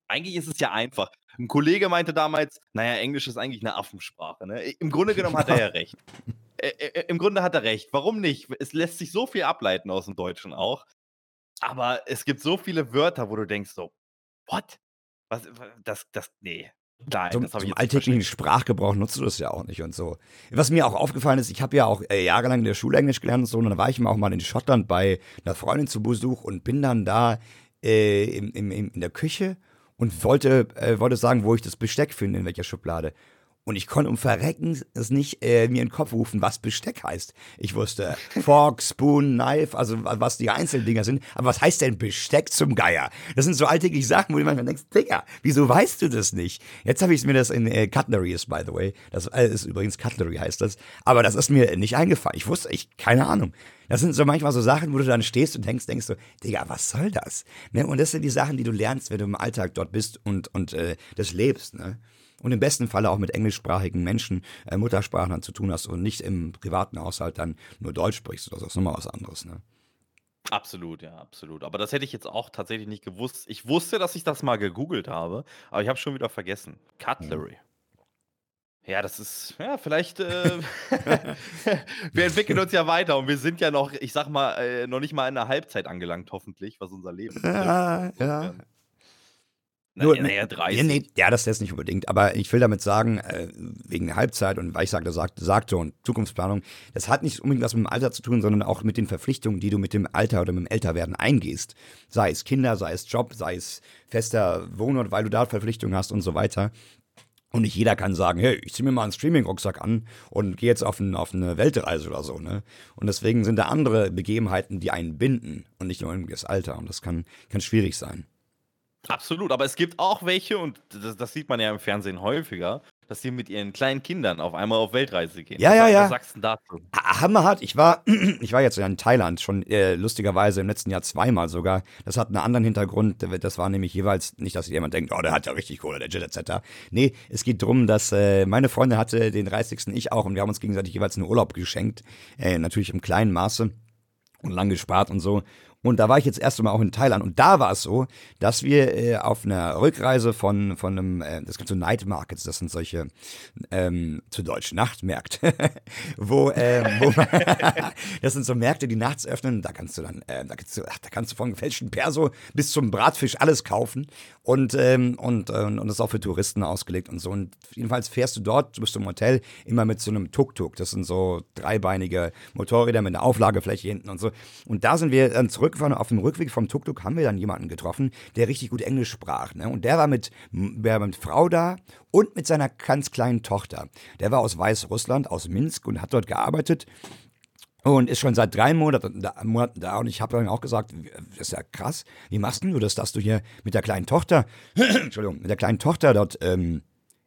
eigentlich ist es ja einfach. Ein Kollege meinte damals, naja, Englisch ist eigentlich eine Affensprache. Ne? Im Grunde genommen hat er ja recht. Äh, äh, im Grunde hat er recht. Warum nicht? Es lässt sich so viel ableiten aus dem Deutschen auch. Aber es gibt so viele Wörter, wo du denkst so, what? Was, das, das, nee. Nein, zum, das zum alltäglichen Sprachgebrauch nutzt du das ja auch nicht und so. Was mir auch aufgefallen ist, ich habe ja auch äh, jahrelang in der Schule Englisch gelernt und so, und dann war ich mal auch mal in Schottland bei einer Freundin zu Besuch und bin dann da äh, im, im, in der Küche und wollte, äh, wollte sagen, wo ich das Besteck finde, in welcher Schublade. Und ich konnte um Verrecken es nicht äh, mir in den Kopf rufen, was Besteck heißt. Ich wusste Fork, Spoon, Knife, also was die Einzeldinger sind. Aber was heißt denn Besteck zum Geier? Das sind so alltägliche Sachen, wo du manchmal denkst, Digga, wieso weißt du das nicht? Jetzt habe ich mir das in äh, Cutlery ist, by the way. Das äh, ist übrigens Cutlery heißt das. Aber das ist mir nicht eingefallen. Ich wusste, ich, keine Ahnung. Das sind so manchmal so Sachen, wo du dann stehst und denkst, denkst so, Digga, was soll das? Ne? Und das sind die Sachen, die du lernst, wenn du im Alltag dort bist und, und äh, das lebst. Ne? Und im besten Falle auch mit englischsprachigen Menschen, äh, Muttersprachlern zu tun hast und nicht im privaten Haushalt dann nur Deutsch sprichst. Das ist nochmal was anderes, ne? Absolut, ja, absolut. Aber das hätte ich jetzt auch tatsächlich nicht gewusst. Ich wusste, dass ich das mal gegoogelt habe, aber ich habe schon wieder vergessen. Cutlery. Ja, das ist, ja, vielleicht, äh, wir entwickeln uns ja weiter und wir sind ja noch, ich sag mal, äh, noch nicht mal in der Halbzeit angelangt, hoffentlich, was unser Leben betrifft. Ja, ja. Nur, naja, 30. Ja, nee, ja, das jetzt nicht unbedingt. Aber ich will damit sagen, äh, wegen Halbzeit und weil ich sagte, sagte, sagte und Zukunftsplanung, das hat nicht unbedingt was mit dem Alter zu tun, sondern auch mit den Verpflichtungen, die du mit dem Alter oder mit dem Älterwerden eingehst. Sei es Kinder, sei es Job, sei es fester Wohnort, weil du da Verpflichtungen hast und so weiter. Und nicht jeder kann sagen, hey, ich ziehe mir mal einen Streaming-Rucksack an und gehe jetzt auf, ein, auf, eine Weltreise oder so. Ne? Und deswegen sind da andere Begebenheiten, die einen binden und nicht nur das Alter. Und das kann, kann schwierig sein. Absolut, aber es gibt auch welche, und das, das, sieht man ja im Fernsehen häufiger, dass sie mit ihren kleinen Kindern auf einmal auf Weltreise gehen. Ja, ja, ja. Du dazu? Hammerhart. Ich war, ich war jetzt in Thailand schon äh, lustigerweise im letzten Jahr zweimal sogar. Das hat einen anderen Hintergrund. Das war nämlich jeweils nicht, dass jemand denkt, oh, der hat ja richtig Kohle, der Jet etc. Nee, es geht darum, dass äh, meine Freundin hatte den 30. ich auch und wir haben uns gegenseitig jeweils einen Urlaub geschenkt. Äh, natürlich im kleinen Maße und lang gespart und so. Und da war ich jetzt erst Mal auch in Thailand. Und da war es so, dass wir äh, auf einer Rückreise von, von einem, äh, das gibt so Night Markets, das sind solche, ähm, zu Deutsch Nachtmärkte, wo, äh, wo das sind so Märkte, die nachts öffnen. Da kannst du dann, äh, da, kannst du, ach, da kannst du von gefälschten Perso bis zum Bratfisch alles kaufen. Und, ähm, und, äh, und das ist auch für Touristen ausgelegt und so. Und jedenfalls fährst du dort, du bist im Hotel, immer mit so einem Tuk-Tuk. Das sind so dreibeinige Motorräder mit einer Auflagefläche hinten und so. Und da sind wir dann zurückgefahren. Auf dem Rückweg vom Tuk-Tuk haben wir dann jemanden getroffen, der richtig gut Englisch sprach. Ne? Und der war mit, der war mit Frau da und mit seiner ganz kleinen Tochter. Der war aus Weißrussland, aus Minsk und hat dort gearbeitet und ist schon seit drei Monaten da, Monaten da. Und ich habe dann auch gesagt, das ist ja krass, wie machst du das, dass du hier mit der kleinen Tochter, Entschuldigung, mit der kleinen Tochter dort ähm,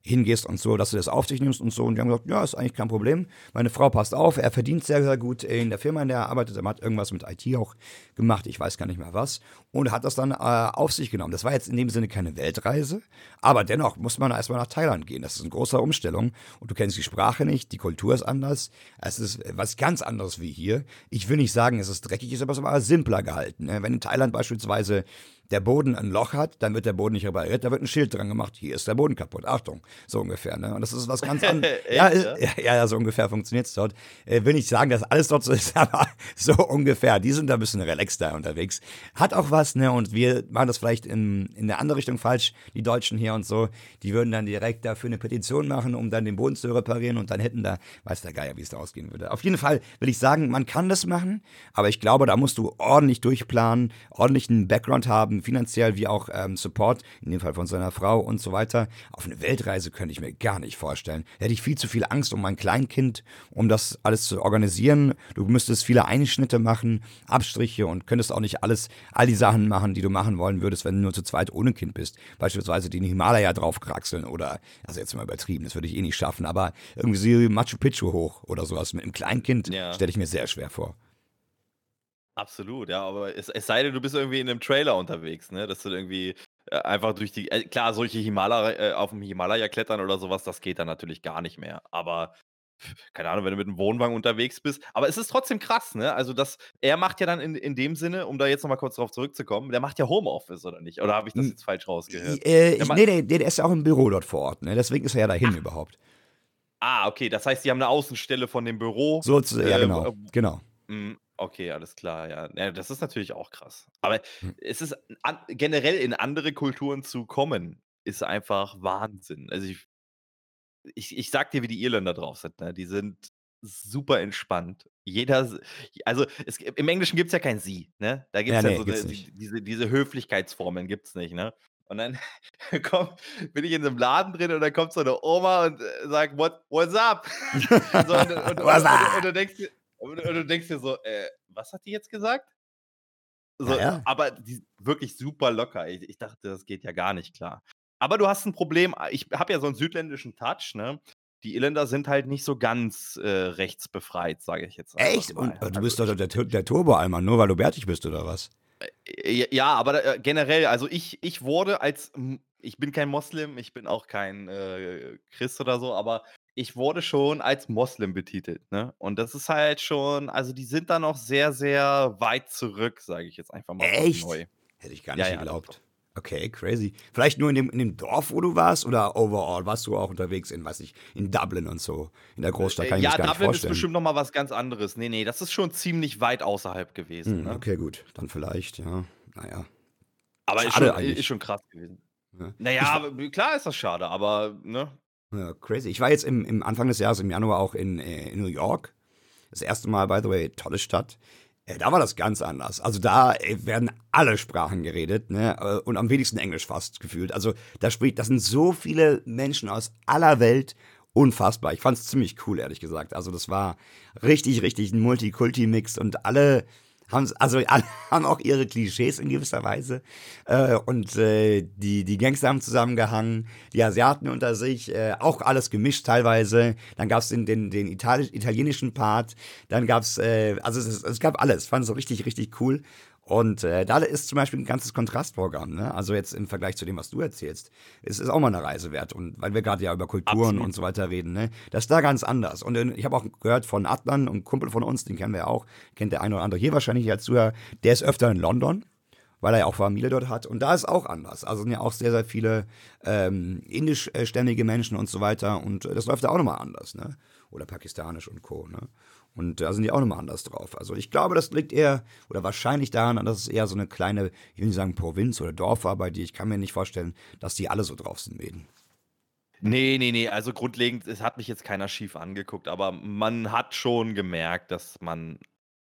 hingehst und so, dass du das auf dich nimmst und so. Und die haben gesagt, ja, ist eigentlich kein Problem. Meine Frau passt auf, er verdient sehr, sehr gut in der Firma, in der er arbeitet. Er hat irgendwas mit IT auch gemacht, ich weiß gar nicht mehr was. Und hat das dann äh, auf sich genommen. Das war jetzt in dem Sinne keine Weltreise, aber dennoch muss man erstmal nach Thailand gehen. Das ist eine große Umstellung und du kennst die Sprache nicht, die Kultur ist anders. Es ist was ganz anderes wie hier. Ich will nicht sagen, es ist dreckig, ist aber es war simpler gehalten. Ne? Wenn in Thailand beispielsweise der Boden ein Loch hat, dann wird der Boden nicht repariert, da wird ein Schild dran gemacht, hier ist der Boden kaputt, Achtung, so ungefähr. Ne? Und das ist was ganz anderes. ja, ja, ja, so ungefähr funktioniert es dort. Äh, will nicht sagen, dass alles dort so ist, aber so ungefähr. Die sind da ein bisschen relaxter unterwegs. Hat auch was, ne? Und wir machen das vielleicht in, in eine andere Richtung falsch, die Deutschen hier und so. Die würden dann direkt dafür eine Petition machen, um dann den Boden zu reparieren und dann hätten da, weiß der Geier, wie es da ausgehen würde. Auf jeden Fall will ich sagen, man kann das machen, aber ich glaube, da musst du ordentlich durchplanen, ordentlichen Background haben, haben, finanziell wie auch ähm, Support, in dem Fall von seiner Frau und so weiter. Auf eine Weltreise könnte ich mir gar nicht vorstellen. Da hätte ich viel zu viel Angst um mein Kleinkind, um das alles zu organisieren. Du müsstest viele Einschnitte machen, Abstriche und könntest auch nicht alles, all die Sachen machen, die du machen wollen würdest, wenn du nur zu zweit ohne Kind bist. Beispielsweise den Himalaya draufkraxeln oder, also jetzt mal übertrieben, das würde ich eh nicht schaffen, aber irgendwie Machu Picchu hoch oder sowas mit einem Kleinkind ja. stelle ich mir sehr schwer vor. Absolut, ja, aber es, es sei denn, du bist irgendwie in einem Trailer unterwegs, ne? Dass du irgendwie äh, einfach durch die. Äh, klar, solche Himalaya, äh, auf dem Himalaya klettern oder sowas, das geht dann natürlich gar nicht mehr. Aber keine Ahnung, wenn du mit einem Wohnwagen unterwegs bist. Aber es ist trotzdem krass, ne? Also, das, er macht ja dann in, in dem Sinne, um da jetzt nochmal kurz drauf zurückzukommen, der macht ja Homeoffice, oder nicht? Oder habe ich das jetzt falsch rausgehört? Äh, ich, nee, nee, der ist ja auch im Büro dort vor Ort, ne? Deswegen ist er ja dahin Ach. überhaupt. Ah, okay, das heißt, die haben eine Außenstelle von dem Büro. So, ja, genau, genau. Mhm. Okay, alles klar, ja. Ja, das ist natürlich auch krass. Aber Hm. es ist an generell in andere Kulturen zu kommen, ist einfach Wahnsinn. Also, ich ich ich sage dir, wie die Irländer drauf sind, ne? Die sind super entspannt. Jeder also, es im Englischen gibt es ja kein Sie, ne? Da gibt Ja, es ja ne, so gibt's 'ne nicht. diese diese Höflichkeitsformeln gibt's nicht, ne? Und dann kommt bin ich in 'nem Laden drin und dann kommt so 'ne Oma und, äh, sagt: „What what's up?“ So und und und Was und und du denkst dir und und du denkst dir so: „Äh, was hat die jetzt gesagt?“ Ja, So, ja. aber die wirklich super locker. Ich ich dachte, das geht ja gar nicht klar. Aber du hast 'n Problem. Ah, ich habe ja so 'n südländischen Touch, ne? Die Irländer sind halt nicht so ganz, äh, rechtsbefreit, sage ich jetzt Echt? Und mal. äh, du Also, bist doch der der Turbo-Allmann, nur weil du bärtig bist oder was? Äh, j ja, aber, äh, generell, also ich ich wurde als ich bin kein Moslem, ich bin auch kein, äh, Christ oder so, aber ich wurde schon als Moslem betitelt, ne? Und das ist halt schon also die sind da noch sehr, sehr weit zurück, sage ich jetzt einfach mal Echt? neu. Hätte ich gar Ja, nicht ja, doch, doch. geglaubt. Okay, crazy. Vielleicht nur in dem in dem Dorf, wo du warst oder overall? Warst du auch unterwegs in, weiß ich, in Dublin und so? In der Großstadt Äh, kann ich ja, gar nicht Dublin ist vorstellen. bestimmt noch mal was ganz anderes. Ne, ne, das ist schon ziemlich weit außerhalb gewesen, Hm, ne? okay, gut. Dann vielleicht, ja. Na ja. Aber ist schon ist schon krass gewesen. Ja. Na Ich ja, klar ist das schade, aber ne? Ja, crazy. Ich war jetzt im im Anfang des Jahres, im Januar auch in, äh, in New York. Das erste Mal, by the way, tolle Stadt. Äh, da war das ganz anders. Also da äh, werden alle Sprachen geredet, ne? äh, Und am wenigsten Englisch fast gefühlt. Also da spricht, das sind so viele Menschen aus aller Welt. Unfassbar. Ich fand es ziemlich cool, ehrlich gesagt. Also das war richtig, richtig ein Multikulti-Mix und alle haben also alle haben auch ihre Klischees in gewisser Weise. Äh, und äh, die, die Gangster haben zusammengehangen, die Asiaten unter sich, äh, auch alles gemischt teilweise. Dann gab es den, den, den Itali italienischen Part, dann gab es, äh, also es, es gab alles. Fand so richtig, richtig cool. Und äh, da ist zum Beispiel ein ganzes Kontrastprogramm, ne? Also jetzt im Vergleich zu dem, was du erzählst, ist es auch mal eine Reise wert. Und weil wir gerade ja über Kulturen Absolut. und so weiter reden, ne? Das ist da ganz anders. Und äh, ich habe auch gehört von Adnan, einem Kumpel von uns, den kennen wir ja auch, kennt der eine oder andere hier wahrscheinlich als Zuhörer, der ist öfter in London weil er ja auch Familie dort hat. Und da ist auch anders. Also sind ja auch sehr, sehr viele ähm, indischstämmige Menschen und so weiter. Und äh, das läuft da auch nochmal anders, ne? Oder pakistanisch und Co. Ne? Und da sind die auch nochmal anders drauf. Also ich glaube, das liegt eher oder wahrscheinlich daran, dass es eher so eine kleine, ich will nicht sagen Provinz oder Dorf war bei dir. Ich kann mir nicht vorstellen, dass die alle so drauf sind, Meden. Nee, nee, nee, also grundlegend, es hat mich jetzt keiner schief angeguckt, aber man hat schon gemerkt, dass man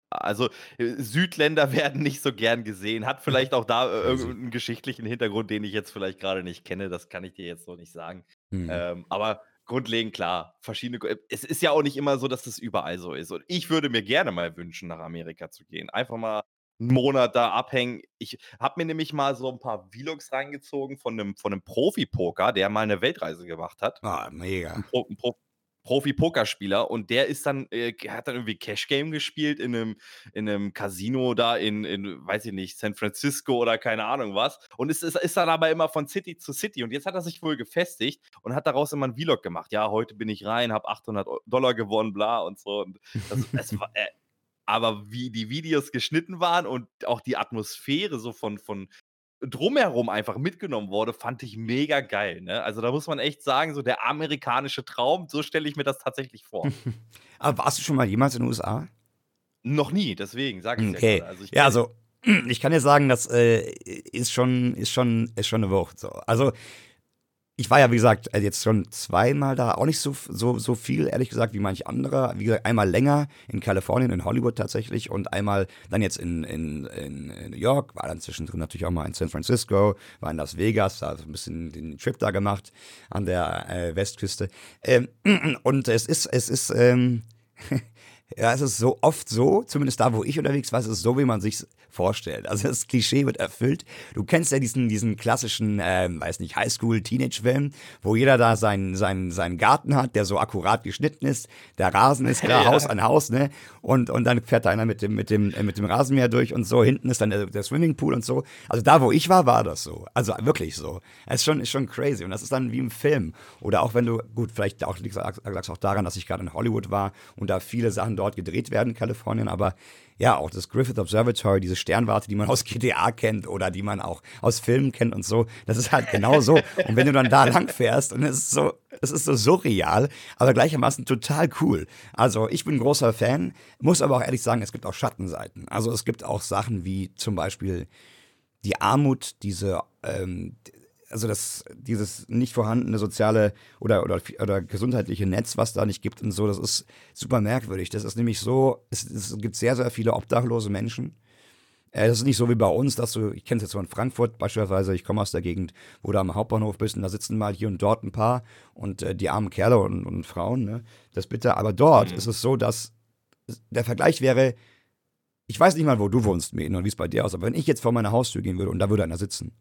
also äh, Südländer werden nicht so gern gesehen. Hat vielleicht auch da äh, irgendeinen geschichtlichen Hintergrund, den ich jetzt vielleicht gerade nicht kenne. Das kann ich dir jetzt so nicht sagen. Mhm. Ähm, aber grundlegend klar, verschiedene. Es ist ja auch nicht immer so, dass das überall so ist. Und ich würde mir gerne mal wünschen, nach Amerika zu gehen. Einfach mal einen Monat da abhängen. Ich habe mir nämlich mal so ein paar Vlogs reingezogen von einem, von einem Profi-Poker, der mal eine Weltreise gemacht hat. Ah, mega. Ein, Pro, ein Pro, Profi-Pokerspieler und der ist dann, äh, hat dann irgendwie Cash-Game gespielt in einem, in einem Casino da in, in, weiß ich nicht, San Francisco oder keine Ahnung was. Und ist, ist, ist dann aber immer von City zu City. Und jetzt hat er sich wohl gefestigt und hat daraus immer ein Vlog gemacht. Ja, heute bin ich rein, habe 800 Dollar gewonnen, bla und so. Und das, das war, äh, aber wie die Videos geschnitten waren und auch die Atmosphäre so von, von drumherum einfach mitgenommen wurde, fand ich mega geil. Ne? Also da muss man echt sagen, so der amerikanische Traum, so stelle ich mir das tatsächlich vor. Aber warst du schon mal jemals in den USA? Noch nie, deswegen sage ich okay. ja. Also ich ja, also ich kann dir sagen, das äh, ist schon, ist schon, ist schon eine Wucht. So. Also ich war ja, wie gesagt, äh, jetzt schon zweimal da, auch nicht so, so, so viel, ehrlich gesagt, wie manch anderer. Wie gesagt, einmal länger in Kalifornien, in Hollywood tatsächlich und einmal dann jetzt in, in, in, New York, war dann zwischendrin natürlich auch mal in San Francisco, war in Las Vegas, da ein bisschen den Trip da gemacht an der äh, Westküste. Ähm, und es ist, es ist, ähm, ja, es ist so oft so, zumindest da, wo ich unterwegs war, es ist so, wie man sich vorstellt. Also das Klischee wird erfüllt. Du kennst ja diesen, diesen klassischen, ähm, weiß nicht, Highschool-Teenage-Film, wo jeder da seinen, seinen, seinen Garten hat, der so akkurat geschnitten ist. Der Rasen ist klar, ja. Haus an Haus, ne? Und, und dann fährt da einer mit dem, mit dem, äh, mit dem Rasenmäher durch und so. Hinten ist dann der, der Swimmingpool und so. Also da, wo ich war, war das so. Also wirklich so. Es ist schon, ist schon crazy. Und das ist dann wie im Film. Oder auch wenn du, gut, vielleicht auch, liegt es auch daran, dass ich gerade in Hollywood war und da viele Sachen dort gedreht werden in Kalifornien, aber ja, auch das Griffith Observatory, diese Sternwarte, die man aus GTA kennt oder die man auch aus Filmen kennt und so, das ist halt genau so. Und wenn du dann da lang fährst und es ist so, es ist so surreal, aber gleichermaßen total cool. Also ich bin großer Fan, muss aber auch ehrlich sagen, es gibt auch Schattenseiten. Also es gibt auch Sachen wie zum Beispiel die Armut, diese, ähm, also das, dieses nicht vorhandene soziale oder, oder, oder gesundheitliche Netz, was da nicht gibt und so, das ist super merkwürdig. Das ist nämlich so, es, es gibt sehr, sehr viele obdachlose Menschen. Äh, das ist nicht so wie bei uns, dass du, ich kenne es jetzt von Frankfurt beispielsweise, ich komme aus der Gegend, wo du am Hauptbahnhof bist und da sitzen mal hier und dort ein paar und äh, die armen Kerle und, und Frauen, ne? das bitte. Aber dort mhm. ist es so, dass der Vergleich wäre, ich weiß nicht mal, wo du wohnst, Mäden, und wie es bei dir aussieht, aber wenn ich jetzt vor meiner Haustür gehen würde und da würde einer sitzen,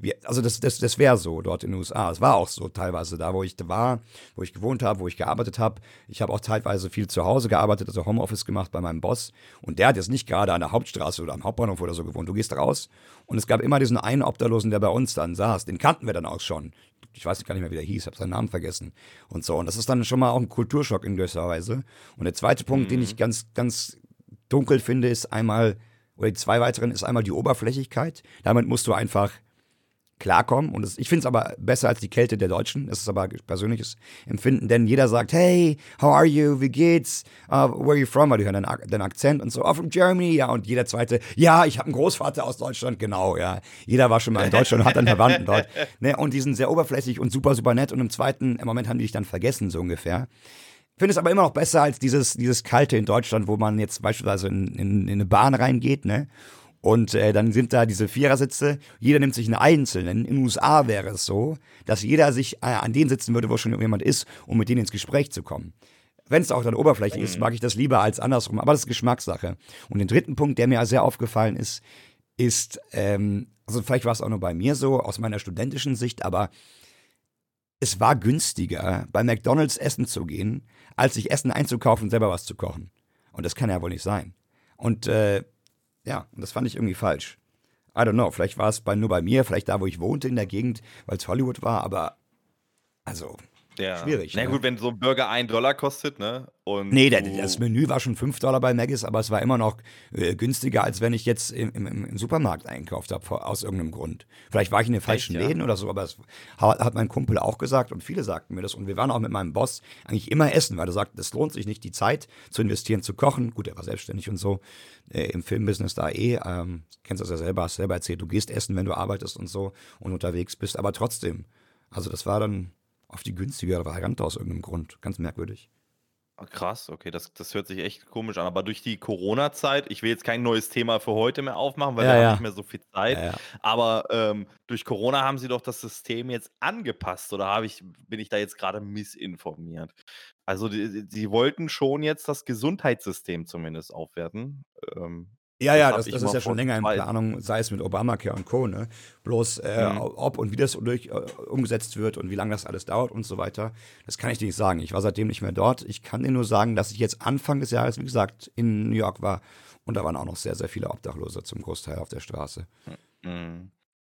wie, also das, das, das wäre so dort in den USA. Es war auch so teilweise da, wo ich war, wo ich gewohnt habe, wo ich gearbeitet habe. Ich habe auch teilweise viel zu Hause gearbeitet, also Homeoffice gemacht bei meinem Boss. Und der hat jetzt nicht gerade an der Hauptstraße oder am Hauptbahnhof oder so gewohnt. Du gehst raus und es gab immer diesen einen Obdachlosen, der bei uns dann saß. Den kannten wir dann auch schon. Ich weiß gar nicht mehr, wie der hieß, habe seinen Namen vergessen und so. Und das ist dann schon mal auch ein Kulturschock in gewisser Weise. Und der zweite Punkt, mhm. den ich ganz, ganz dunkel finde, ist einmal, oder die zwei weiteren, ist einmal die Oberflächlichkeit. Damit musst du einfach klarkommen. Und das, ich finde es aber besser als die Kälte der Deutschen. Das ist aber persönliches Empfinden, denn jeder sagt, hey, how are you, wie geht's, uh, where are you from? Weil die hören den, den Akzent und so, oh, from Germany, ja. Und jeder zweite, ja, ich habe einen Großvater aus Deutschland, genau, ja. Jeder war schon mal in Deutschland und hat einen Verwandten dort. Ne? Und die sind sehr oberflächlich und super, super nett. Und im zweiten im Moment haben die dich dann vergessen, so ungefähr. Ich finde es aber immer noch besser als dieses, dieses Kalte in Deutschland, wo man jetzt beispielsweise in, in, in eine Bahn reingeht, ne? Und äh, dann sind da diese Vierersitze, jeder nimmt sich einen einzelnen. In den USA wäre es so, dass jeder sich äh, an den sitzen würde, wo schon jemand ist, um mit denen ins Gespräch zu kommen. Wenn es auch dann oberflächlich ist, mag ich das lieber als andersrum, aber das ist Geschmackssache. Und den dritten Punkt, der mir sehr aufgefallen ist, ist, ähm, also vielleicht war es auch nur bei mir so, aus meiner studentischen Sicht, aber es war günstiger, bei McDonalds essen zu gehen, als sich Essen einzukaufen und selber was zu kochen. Und das kann ja wohl nicht sein. Und äh, Ja, und das fand ich irgendwie falsch. I don't know, vielleicht war es bei, nur bei mir, vielleicht da, wo ich wohnte in der Gegend, weil es Hollywood war, aber also Ja. schwierig. Na ne? gut, wenn so ein Burger 1 Dollar kostet, ne? Und Nee, du, das Menü war schon 5 Dollar bei Maggis, aber es war immer noch äh, günstiger, als wenn ich jetzt im, im, im Supermarkt einkauft habe, aus irgendeinem Grund. Vielleicht war ich in den falschen ja? Läden oder so, aber das hat, hat mein Kumpel auch gesagt und viele sagten mir das. Und wir waren auch mit meinem Boss eigentlich immer essen, weil er sagt, es lohnt sich nicht, die Zeit zu investieren, zu kochen. Gut, er war selbstständig und so, äh, im Filmbusiness da eh. Ähm, kennst das ja selber, hast selber erzählt, du gehst essen, wenn du arbeitest und so und unterwegs bist, aber trotzdem. Also das war dann auf die günstigere Variante aus irgendeinem Grund. Ganz merkwürdig. Ah, krass, okay, das, das hört sich echt komisch an. Aber durch die Corona-Zeit, ich will jetzt kein neues Thema für heute mehr aufmachen, weil Ja, wir ja. haben nicht mehr so viel Zeit. Ja. Aber ähm, durch Corona haben sie doch das System jetzt angepasst oder habe ich, bin ich da jetzt gerade missinformiert? Also die, die- sie wollten schon jetzt das Gesundheitssystem zumindest aufwerten. Ähm, Ja, Das ja, das, das mal ist ja schon länger in Planung, sei es mit Obamacare und Co. Ne? Bloß äh, Mhm. ob und wie das durch, äh, umgesetzt wird und wie lange das alles dauert und so weiter, das kann ich dir nicht sagen. Ich war seitdem nicht mehr dort. Ich kann dir nur sagen, dass ich jetzt Anfang des Jahres, wie gesagt, in New York war und da waren auch noch sehr, sehr viele Obdachlose zum Großteil auf der Straße. Mhm.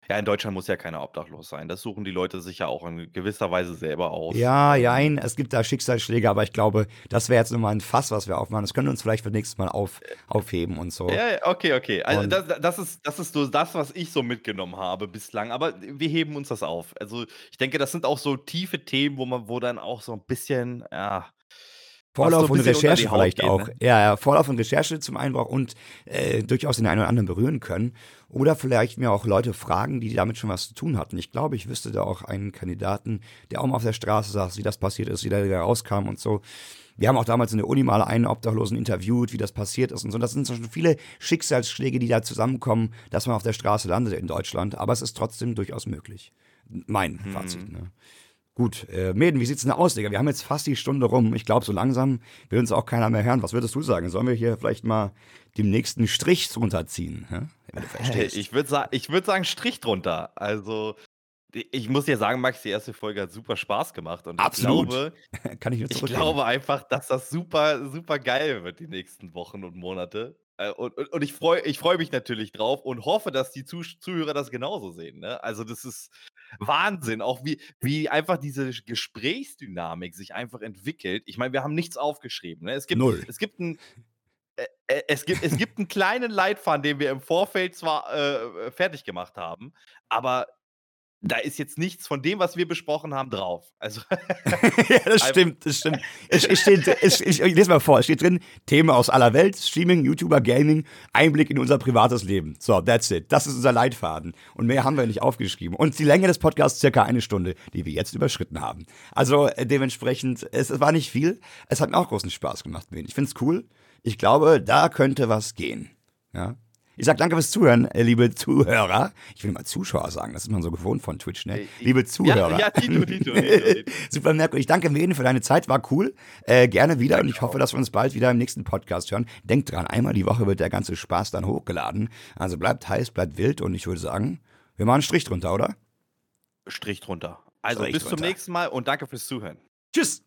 Ja, in Deutschland muss ja keiner obdachlos sein. Das suchen die Leute sich ja auch in gewisser Weise selber aus. Ja, Ähm, jein, es gibt da Schicksalsschläge, aber ich glaube, das wäre jetzt nochmal ein Fass, was wir aufmachen. Das können wir uns vielleicht für nächstes Mal auf, aufheben und so. Ja, ja, okay, okay. Also Und- das, das, ist, das ist so das, was ich so mitgenommen habe bislang. Aber wir heben uns das auf. Also ich denke, das sind auch so tiefe Themen, wo man, wo dann auch so ein bisschen, ja. Vorlauf und Recherche vielleicht geht, auch. ne? Ja, ja, Vorlauf und Recherche zum einen auch und äh, durchaus den einen oder anderen berühren können. Oder vielleicht mir auch Leute fragen, die damit schon was zu tun hatten. Ich glaube, ich wüsste da auch einen Kandidaten, der auch mal auf der Straße saß, wie das passiert ist, wie der wieder rauskam und so. Wir haben auch damals in der Uni mal einen Obdachlosen interviewt, wie das passiert ist und so. Das sind schon viele Schicksalsschläge, die da zusammenkommen, dass man auf der Straße landet in Deutschland. Aber es ist trotzdem durchaus möglich. Mein Hm. Fazit. Ne? Gut, äh, Mäden, wie sieht's denn aus, Digga? Wir haben jetzt fast die Stunde rum. Ich glaube, so langsam will uns auch keiner mehr hören. Was würdest du sagen? Sollen wir hier vielleicht mal dem nächsten Strich runterziehen? Hey, verstehst. ich würde sa ich würd sagen, Strich drunter. Also, ich muss dir sagen, Max, die erste Folge hat super Spaß gemacht. Und Absolut. ich glaube, Kann ich ich glaube einfach, dass das super, super geil wird, die nächsten Wochen und Monate. Äh, Und, und, und ich freue ich freu mich natürlich drauf und hoffe, dass die Zuh Zuhörer das genauso sehen. Ne? Also, das ist Wahnsinn, auch wie, wie einfach diese Gesprächsdynamik sich einfach entwickelt. Ich meine, wir haben nichts aufgeschrieben. Ne? Es gibt, Null. Es gibt ein. äh, äh, Es gibt, es gibt einen kleinen Leitfaden, den wir im Vorfeld zwar äh, fertig gemacht haben, aber da ist jetzt nichts von dem, was wir besprochen haben, drauf. Also, ja, das stimmt, das stimmt. Es, es steht, es, ich, ich lese mal vor, es steht drin, Themen aus aller Welt, Streaming, YouTuber, Gaming, Einblick in unser privates Leben. So, that's it. Das ist unser Leitfaden. Und mehr haben wir nicht aufgeschrieben. Und die Länge des Podcasts circa eine Stunde, die wir jetzt überschritten haben. Also äh, dementsprechend, es, es war nicht viel. Es hat mir auch großen Spaß gemacht. Ich finde es cool. Ich glaube, da könnte was gehen. Ja. Ich sag danke fürs Zuhören, äh, liebe Zuhörer. Ich will mal Zuschauer sagen, das ist man so gewohnt von Twitch, ne? Äh, Liebe Zuhörer. Ja, ja Tito, Tito, Tito. Super merkwürdig. Danke, Meden, für deine Zeit. War cool. Äh, gerne wieder und ich hoffe, dass wir uns bald wieder im nächsten Podcast hören. Denkt dran, einmal die Woche wird der ganze Spaß dann hochgeladen. Also bleibt heiß, bleibt wild und ich würde sagen, wir machen einen Strich drunter, oder? Strich drunter. Also Strich bis zum drunter. nächsten Mal und danke fürs Zuhören. Tschüss!